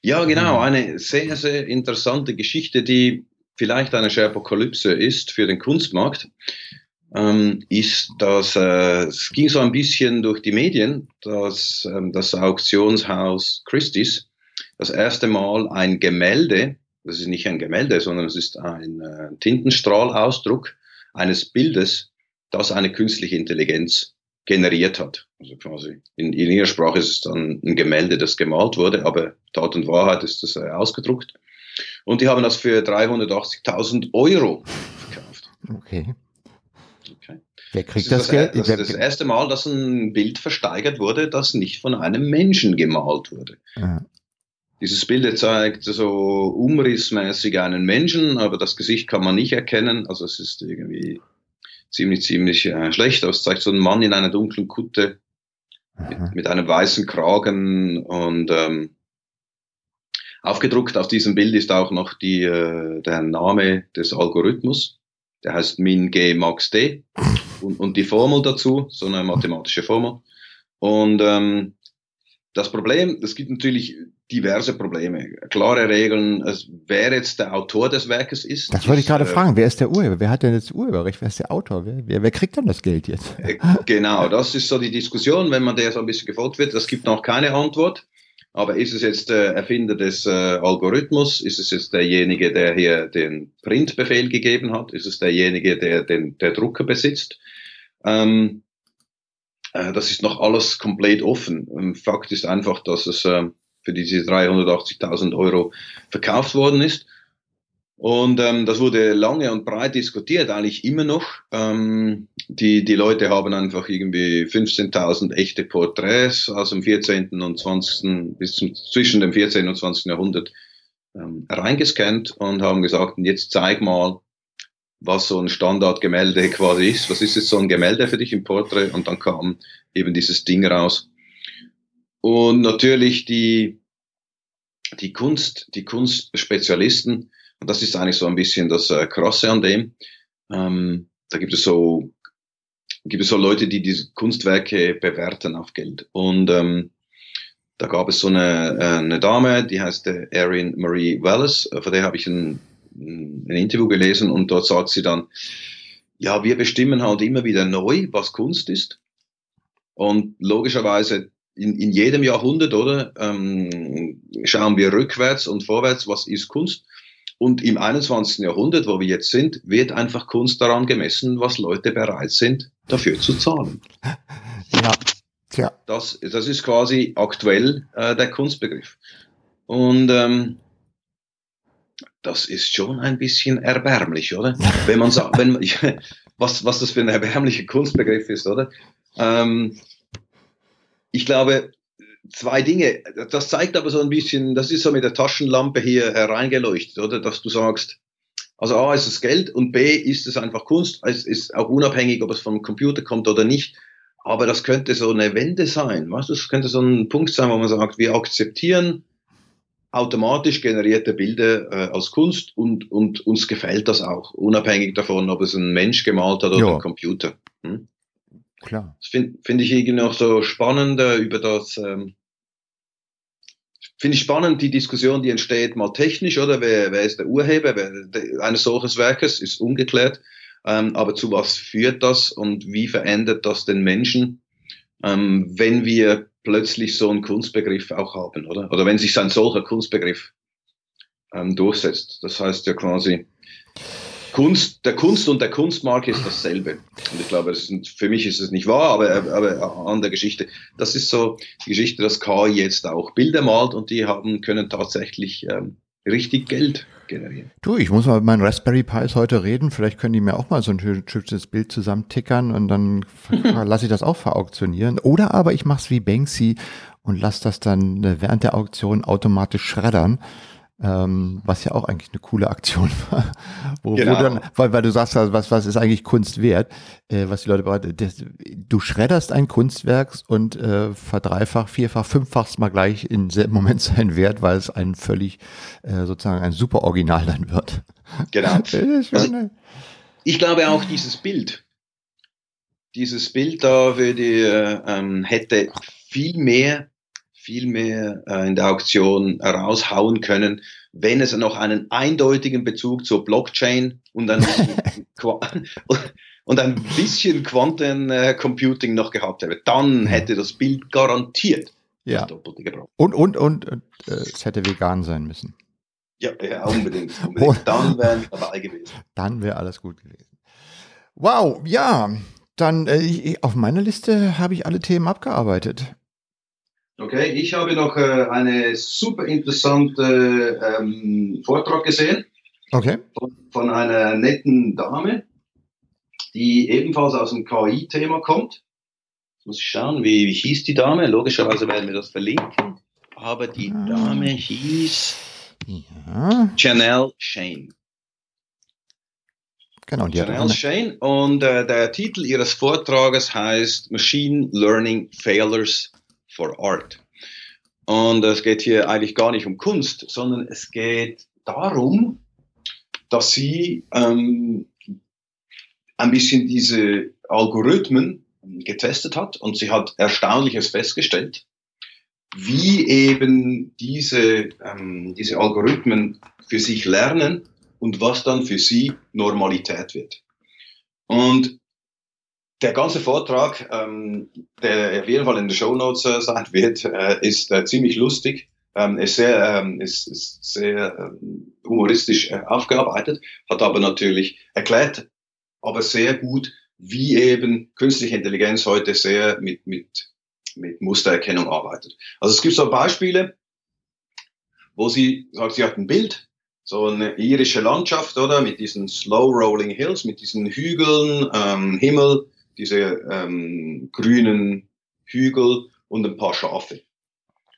Ja, genau. Eine sehr, sehr interessante Geschichte, die vielleicht eine Sherpokalypse ist für den Kunstmarkt, ähm, ist, dass äh, es ging so ein bisschen durch die Medien, dass ähm, das Auktionshaus Christie's das erste Mal ein Gemälde, das ist nicht ein Gemälde, sondern es ist ein äh, Tintenstrahlausdruck eines Bildes, das eine künstliche Intelligenz generiert hat. Also quasi in, in ihrer Sprache ist es dann ein Gemälde, das gemalt wurde, aber Tat und Wahrheit ist das äh, ausgedruckt. Und die haben das für 380.000 Euro verkauft. Okay. okay. Wer kriegt das, das, Geld? Das ist das erste Mal, dass ein Bild versteigert wurde, das nicht von einem Menschen gemalt wurde. Ja. Dieses Bild zeigt so umrissmäßig einen Menschen, aber das Gesicht kann man nicht erkennen. Also es ist irgendwie ziemlich, ziemlich äh, schlecht. Aber es zeigt so einen Mann in einer dunklen Kutte mit, mit einem weißen Kragen und ähm, Aufgedruckt auf diesem Bild ist auch noch die, äh, der Name des Algorithmus. Der heißt MinG Max D und, und die Formel dazu, so eine mathematische Formel. Und ähm, das Problem, es gibt natürlich diverse Probleme. Klare Regeln, es, wer jetzt der Autor des Werkes ist. Das wollte ich gerade äh, fragen. Wer ist der Urheber? Wer hat denn jetzt Urheberrecht? Wer ist der Autor? Wer, wer, wer kriegt dann das Geld jetzt? Äh, genau, das ist so die Diskussion, wenn man der so ein bisschen gefolgt wird. Es gibt noch keine Antwort. Aber ist es jetzt der Erfinder des äh, Algorithmus? Ist es jetzt derjenige, der hier den Printbefehl gegeben hat? Ist es derjenige, der den der Drucker besitzt? Ähm, äh, das ist noch alles komplett offen. Ähm, Fakt ist einfach, dass es äh, für diese 380.000 Euro verkauft worden ist. Und ähm, das wurde lange und breit diskutiert, eigentlich immer noch. Ähm, die, die Leute haben einfach irgendwie 15.000 echte Porträts aus dem 14. und 20. bis zum, zwischen dem 14. und 20. Jahrhundert ähm, reingescannt und haben gesagt, jetzt zeig mal, was so ein Standardgemälde quasi ist. Was ist jetzt so ein Gemälde für dich im Porträt? Und dann kam eben dieses Ding raus. Und natürlich die, die Kunst, die Kunstspezialisten, und das ist eigentlich so ein bisschen das äh, Krasse an dem. Ähm, da gibt es so gibt es so Leute, die diese Kunstwerke bewerten auf Geld. Und ähm, da gab es so eine, äh, eine Dame, die heißt äh, Erin Marie Wallace, von der habe ich ein, ein Interview gelesen und dort sagt sie dann, ja, wir bestimmen halt immer wieder neu, was Kunst ist. Und logischerweise in, in jedem Jahrhundert, oder, ähm, schauen wir rückwärts und vorwärts, was ist Kunst. Und im 21. Jahrhundert, wo wir jetzt sind, wird einfach Kunst daran gemessen, was Leute bereit sind, dafür zu zahlen. Ja, tja. Das, das ist quasi aktuell äh, der Kunstbegriff. Und ähm, das ist schon ein bisschen erbärmlich, oder? Wenn man sagt, wenn, was, was das für ein erbärmlicher Kunstbegriff ist, oder? Ähm, ich glaube, zwei Dinge. Das zeigt aber so ein bisschen, das ist so mit der Taschenlampe hier hereingeleuchtet, oder? Dass du sagst, also A ist es Geld und B ist es einfach Kunst. Es ist auch unabhängig, ob es vom Computer kommt oder nicht. Aber das könnte so eine Wende sein. Weißt du, das könnte so ein Punkt sein, wo man sagt, wir akzeptieren automatisch generierte Bilder äh, als Kunst und, und uns gefällt das auch, unabhängig davon, ob es ein Mensch gemalt hat oder ja. ein Computer. Hm? Klar. Das finde find ich irgendwie noch so spannend äh, über das, ähm, finde ich spannend, die Diskussion, die entsteht, mal technisch, oder? Wer, wer ist der Urheber wer, eines solches Werkes, ist ungeklärt. Ähm, aber zu was führt das und wie verändert das den Menschen, ähm, wenn wir plötzlich so einen Kunstbegriff auch haben, oder? Oder wenn sich ein solcher Kunstbegriff ähm, durchsetzt. Das heißt ja quasi, Kunst, der Kunst und der Kunstmarkt ist dasselbe. Und ich glaube, ist, für mich ist es nicht wahr, aber, aber an der Geschichte. Das ist so die Geschichte, dass KI jetzt auch Bilder malt und die haben, können tatsächlich ähm, richtig Geld generieren. Du, ich muss mal mit meinen Raspberry Pis heute reden. Vielleicht können die mir auch mal so ein hübsches Bild zusammentickern und dann lasse ich das auch verauktionieren. Oder aber ich mache es wie Banksy und lasse das dann äh, während der Auktion automatisch schreddern ähm, was ja auch eigentlich eine coole Aktion war. Wo, genau. wo dann, weil, weil du sagst, was, was ist eigentlich Kunst wert, äh, was die Leute bereit das, Du schredderst ein Kunstwerk und äh, verdreifach, vierfach, fünffachst mal gleich in selben Moment seinen Wert, weil es ein völlig äh, sozusagen ein super Original dann wird. Genau. also, ich glaube auch dieses Bild, dieses Bild da würde, äh, ähm, hätte viel mehr viel mehr äh, in der Auktion raushauen können, wenn es noch einen eindeutigen Bezug zur Blockchain und ein bisschen, und ein bisschen Quantencomputing noch gehabt hätte. Dann hätte das Bild garantiert ja. das Doppelte gebraucht. Und, und, und, und äh, es hätte vegan sein müssen. Ja, ja unbedingt. unbedingt. Dann wären wir dabei gewesen. Dann wäre alles gut gewesen. Wow, ja. Dann äh, ich, auf meiner Liste habe ich alle Themen abgearbeitet. Okay, ich habe noch äh, eine super interessante ähm, Vortrag gesehen. Okay. Von, von, einer netten Dame, die ebenfalls aus dem KI-Thema kommt. Jetzt muss ich schauen, wie, wie hieß die Dame? Logischerweise werden wir das verlinken. Aber die ah. Dame hieß ja. Janelle Shane. Genau, die Janelle Shane. Und äh, der Titel ihres Vortrages heißt Machine Learning Failures for Art. Und es geht hier eigentlich gar nicht um Kunst, sondern es geht darum, dass sie ähm, ein bisschen diese Algorithmen getestet hat und sie hat Erstaunliches festgestellt, wie eben diese, ähm, diese Algorithmen für sich lernen und was dann für sie Normalität wird. Und der ganze Vortrag, ähm, der auf jeden Fall in den Show Notes äh, sein wird, äh, ist äh, ziemlich lustig, ähm, ist sehr, ähm, ist, ist sehr ähm, humoristisch äh, aufgearbeitet, hat aber natürlich erklärt, aber sehr gut, wie eben künstliche Intelligenz heute sehr mit, mit, mit Mustererkennung arbeitet. Also es gibt so Beispiele, wo sie sagt, sie hat ein Bild, so eine irische Landschaft, oder, mit diesen slow rolling hills, mit diesen Hügeln, ähm, Himmel, diese ähm, grünen Hügel und ein paar Schafe.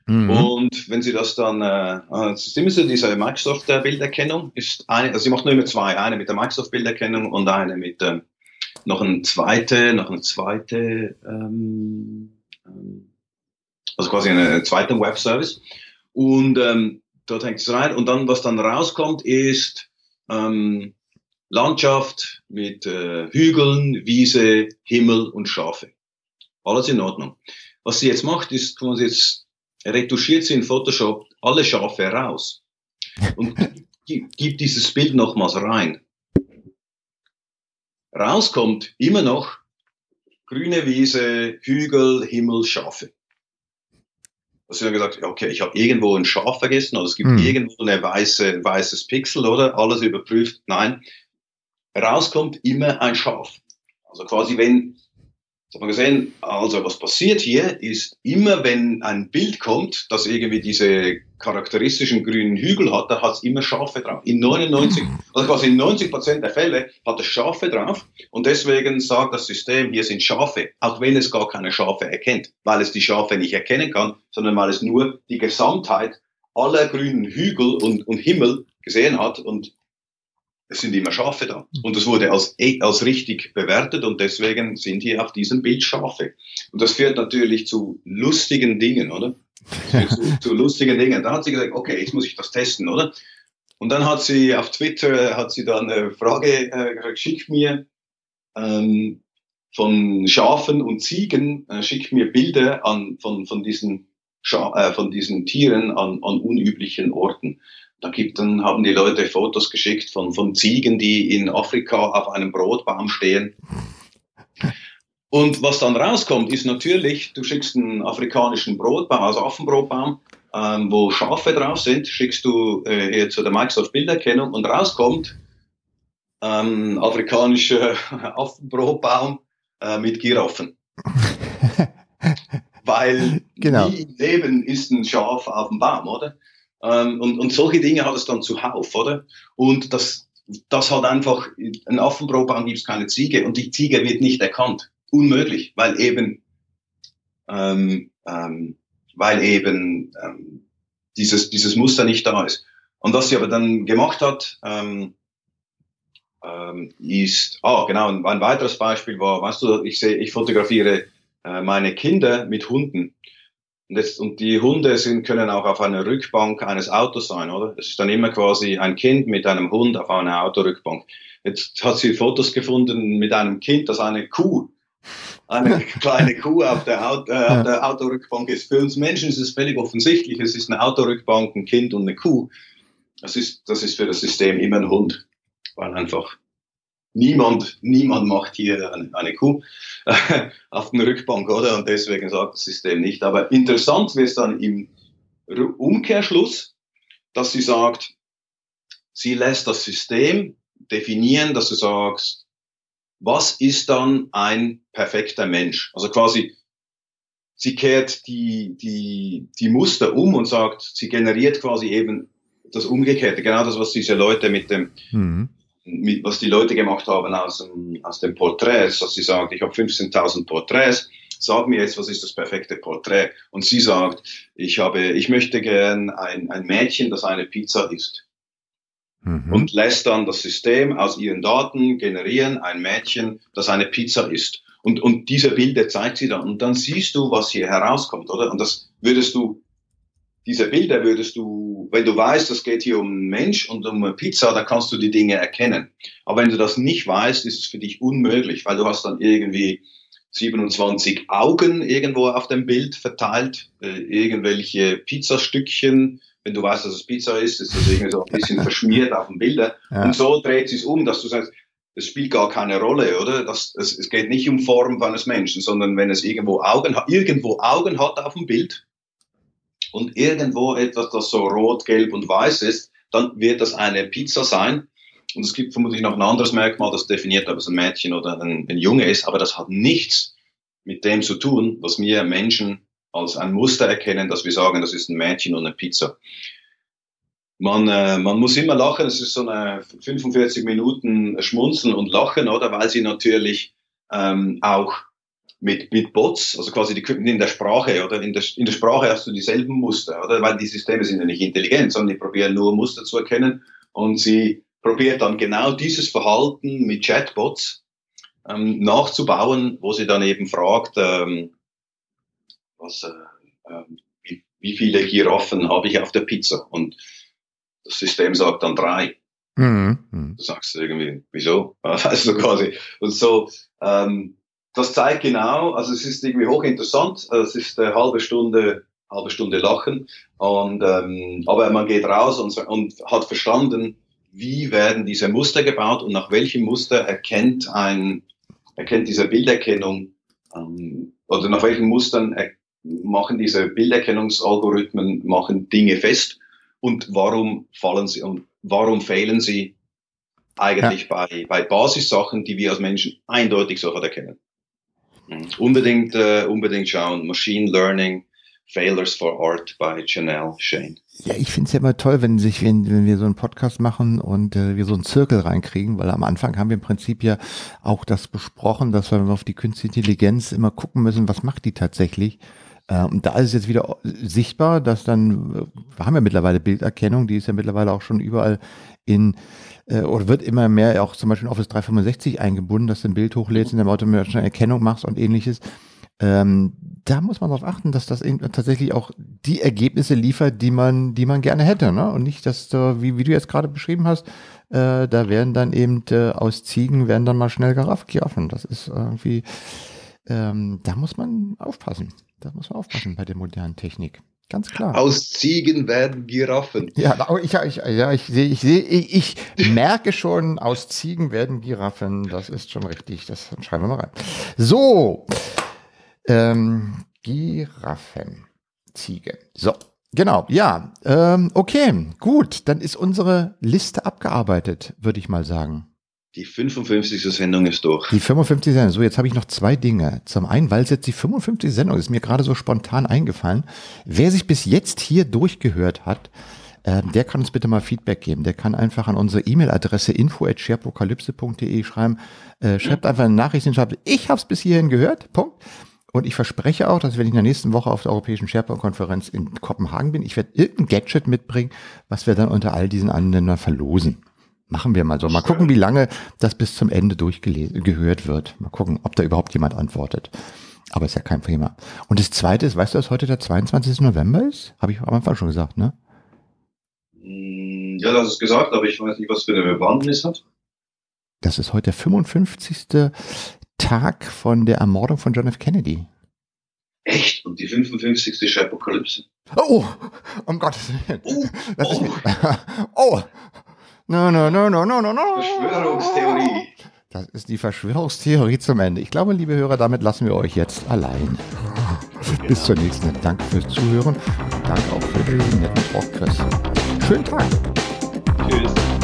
Mhm. Und wenn Sie das dann, äh, es ist immer so diese Microsoft-Bilderkennung, ist eine, also sie macht nur immer zwei, eine mit der Microsoft-Bilderkennung und eine mit ähm, noch eine zweite, noch eine zweite, ähm, ähm, also quasi eine zweite Web-Service. Und ähm, dort hängt es rein. Und dann, was dann rauskommt, ist ähm, Landschaft mit äh, Hügeln, Wiese, Himmel und Schafe. Alles in Ordnung. Was sie jetzt macht, ist, tun sie jetzt retuschiert sie in Photoshop alle Schafe raus und gibt dieses Bild nochmals rein. Rauskommt immer noch grüne Wiese, Hügel, Himmel, Schafe. Also ich gesagt, okay, ich habe irgendwo ein Schaf vergessen oder es gibt hm. irgendwo eine weiße, ein weißes Pixel oder alles überprüft. Nein, rauskommt immer ein Schaf. Also quasi wenn Jetzt hat man gesehen, also was passiert hier ist, immer wenn ein Bild kommt, das irgendwie diese charakteristischen grünen Hügel hat, da hat es immer Schafe drauf. In 99, also quasi in 90 Prozent der Fälle hat es Schafe drauf und deswegen sagt das System, hier sind Schafe, auch wenn es gar keine Schafe erkennt, weil es die Schafe nicht erkennen kann, sondern weil es nur die Gesamtheit aller grünen Hügel und, und Himmel gesehen hat und es sind immer Schafe da. Hm. Und das wurde als, als richtig bewertet und deswegen sind hier auf diesem Bild Schafe. Und das führt natürlich zu lustigen Dingen, oder? zu, zu, lustigen Dingen. Da hat sie gesagt, okay, jetzt muss ich das testen, oder? Und dann hat sie auf Twitter, hat sie dann eine Frage äh, gesagt, schick mir ähm, von Schafen und Ziegen, äh, schick mir Bilder an, von, von, diesen, Scha äh, von diesen Tieren an, an unüblichen Orten. Da gibt, dann haben die Leute Fotos geschickt von, von Ziegen, die in Afrika auf einem Brotbaum stehen. Und was dann rauskommt, ist natürlich, du schickst einen afrikanischen Brotbaum, also Affenbrotbaum, ähm, wo Schafe drauf sind, schickst du äh, hier zu der Microsoft Bilderkennung und rauskommt ähm, afrikanischer Affenbrotbaum äh, mit Giraffen. Weil genau. nie im Leben ist ein Schaf auf dem Baum, oder? Ähm, und, und solche Dinge hat es dann zuhauf, oder? Und das, das hat einfach, ein Affenprobaum gibt es keine Ziege und die Ziege wird nicht erkannt. Unmöglich, weil eben, ähm, ähm, weil eben ähm, dieses, dieses Muster nicht da ist. Und was sie aber dann gemacht hat, ähm, ähm, ist, ah genau, ein, ein weiteres Beispiel war, weißt du, ich sehe, ich fotografiere äh, meine Kinder mit Hunden. Und, das, und die Hunde sind, können auch auf einer Rückbank eines Autos sein, oder? Es ist dann immer quasi ein Kind mit einem Hund auf einer Autorückbank. Jetzt hat sie Fotos gefunden mit einem Kind, das eine Kuh, eine kleine Kuh auf der, Auto, äh, auf der Autorückbank ist. Für uns Menschen ist es völlig offensichtlich, es ist eine Autorückbank, ein Kind und eine Kuh. Das ist, das ist für das System immer ein Hund, weil einfach niemand, niemand macht hier eine, Kuh äh, auf den Rückbank, oder? Und deswegen sagt das System nicht. Aber interessant wird es dann im Umkehrschluss, dass sie sagt, sie lässt das System definieren, dass du sagst, was ist dann ein perfekter Mensch? Also quasi, sie kehrt die, die, die Muster um und sagt, sie generiert quasi eben das Umgekehrte, genau das, was diese Leute mit dem, mhm mit, was die Leute gemacht haben aus dem, aus dem Porträts, dass sie sagt, ich habe 15.000 Porträts, sag mir jetzt, was ist das perfekte Porträt? Und sie sagt, ich habe, ich möchte gern ein, ein Mädchen, das eine Pizza isst. Mhm. Und lässt dann das System aus ihren Daten generieren, ein Mädchen, das eine Pizza isst. Und, und diese Bilder zeigt sie dann. Und dann siehst du, was hier herauskommt, oder? Und das würdest du diese Bilder würdest du, wenn du weißt, es geht hier um einen Mensch und um eine Pizza, dann kannst du die Dinge erkennen. Aber wenn du das nicht weißt, ist es für dich unmöglich, weil du hast dann irgendwie 27 Augen irgendwo auf dem Bild verteilt, äh, irgendwelche Pizzastückchen. Wenn du weißt, dass es Pizza ist, ist das irgendwie so ein bisschen verschmiert auf den Bildern. Ja. Und so dreht es um, dass du sagst, es spielt gar keine Rolle, oder? Das, es, es geht nicht um Form eines Menschen, sondern wenn es irgendwo Augen, irgendwo Augen hat auf dem Bild und irgendwo etwas, das so rot, gelb und weiß ist, dann wird das eine Pizza sein. Und es gibt vermutlich noch ein anderes Merkmal, das definiert, ob es ein Mädchen oder ein, ein Junge ist, aber das hat nichts mit dem zu tun, was wir Menschen als ein Muster erkennen, dass wir sagen, das ist ein Mädchen und eine Pizza. Man, äh, man muss immer lachen, es ist so eine 45 Minuten Schmunzeln und Lachen, oder? Weil sie natürlich ähm, auch mit, mit Bots, also quasi die in der Sprache, oder? In der, in der Sprache hast du dieselben Muster, oder? Weil die Systeme sind ja nicht intelligent, sondern die probieren nur Muster zu erkennen und sie probiert dann genau dieses Verhalten mit Chatbots ähm, nachzubauen, wo sie dann eben fragt, ähm, was, äh, äh, wie, wie viele Giraffen habe ich auf der Pizza? Und das System sagt dann drei. Mhm. Du sagst irgendwie, wieso? Du quasi. Und so, ähm, das zeigt genau, also es ist irgendwie hochinteressant. Es ist eine halbe Stunde, halbe Stunde Lachen. Und, ähm, aber man geht raus und, und hat verstanden, wie werden diese Muster gebaut und nach welchem Muster erkennt ein, erkennt diese Bilderkennung ähm, oder nach welchen Mustern er, machen diese Bilderkennungsalgorithmen machen Dinge fest und warum fallen sie und warum fehlen sie eigentlich ja. bei, bei Basissachen, die wir als Menschen eindeutig sofort erkennen. Mhm. Unbedingt, äh, unbedingt schauen. Machine Learning, Failures for Art bei Janelle Shane. Ja, ich finde es ja immer toll, wenn sich, wenn, wenn wir so einen Podcast machen und äh, wir so einen Zirkel reinkriegen, weil am Anfang haben wir im Prinzip ja auch das besprochen, dass wir auf die künstliche Intelligenz immer gucken müssen, was macht die tatsächlich. Äh, und da ist es jetzt wieder sichtbar, dass dann, äh, wir haben ja mittlerweile Bilderkennung, die ist ja mittlerweile auch schon überall in äh, oder wird immer mehr auch zum Beispiel in Office 365 eingebunden, dass du ein Bild hochlädst, in der automatischen Erkennung machst und ähnliches. Ähm, da muss man darauf achten, dass das tatsächlich auch die Ergebnisse liefert, die man, die man gerne hätte, ne? Und nicht, dass du, wie, wie du jetzt gerade beschrieben hast, äh, da werden dann eben äh, aus Ziegen werden dann mal schnell Giraffen. Das ist irgendwie, ähm, da muss man aufpassen. Da muss man aufpassen bei der modernen Technik. Ganz klar. Aus Ziegen werden Giraffen. Ja, ich, ich, ja, ich sehe, ich sehe, ich, ich merke schon, aus Ziegen werden Giraffen. Das ist schon richtig. Das schreiben wir mal rein. So. Ähm, Giraffen. Ziege. So. Genau, ja. Ähm, okay, gut. Dann ist unsere Liste abgearbeitet, würde ich mal sagen. Die 55. Sendung ist durch. Die 55. Sendung. So, jetzt habe ich noch zwei Dinge. Zum einen, weil es jetzt die 55. Sendung ist, mir gerade so spontan eingefallen. Wer sich bis jetzt hier durchgehört hat, äh, der kann uns bitte mal Feedback geben. Der kann einfach an unsere E-Mail-Adresse info.sharepokalypse.de schreiben. Äh, schreibt einfach eine Nachricht hin, schreibt, ich habe es bis hierhin gehört. Punkt. Und ich verspreche auch, dass wenn ich in der nächsten Woche auf der Europäischen SharePoint-Konferenz in Kopenhagen bin, ich werde irgendein Gadget mitbringen, was wir dann unter all diesen Anwendern verlosen. Machen wir mal so. Mal gucken, wie lange das bis zum Ende durchgehört wird. Mal gucken, ob da überhaupt jemand antwortet. Aber ist ja kein Thema. Und das zweite ist, weißt du, dass heute der 22. November ist? Habe ich am Anfang schon gesagt, ne? Mm, ja, das ist gesagt, aber ich weiß nicht, was für eine Bewandtnis hat. Das ist heute der 55. Tag von der Ermordung von John F. Kennedy. Echt? Und die 55. Apokalypse? Oh, um Gottes Willen. Oh, oh. oh. No, no, no, no, no, no, no. Verschwörungstheorie. Das ist die Verschwörungstheorie zum Ende. Ich glaube, liebe Hörer, damit lassen wir euch jetzt allein. Bis zur nächsten. Danke fürs Zuhören. Danke auch für den netten Talk, Chris. Schönen Tag. Tschüss.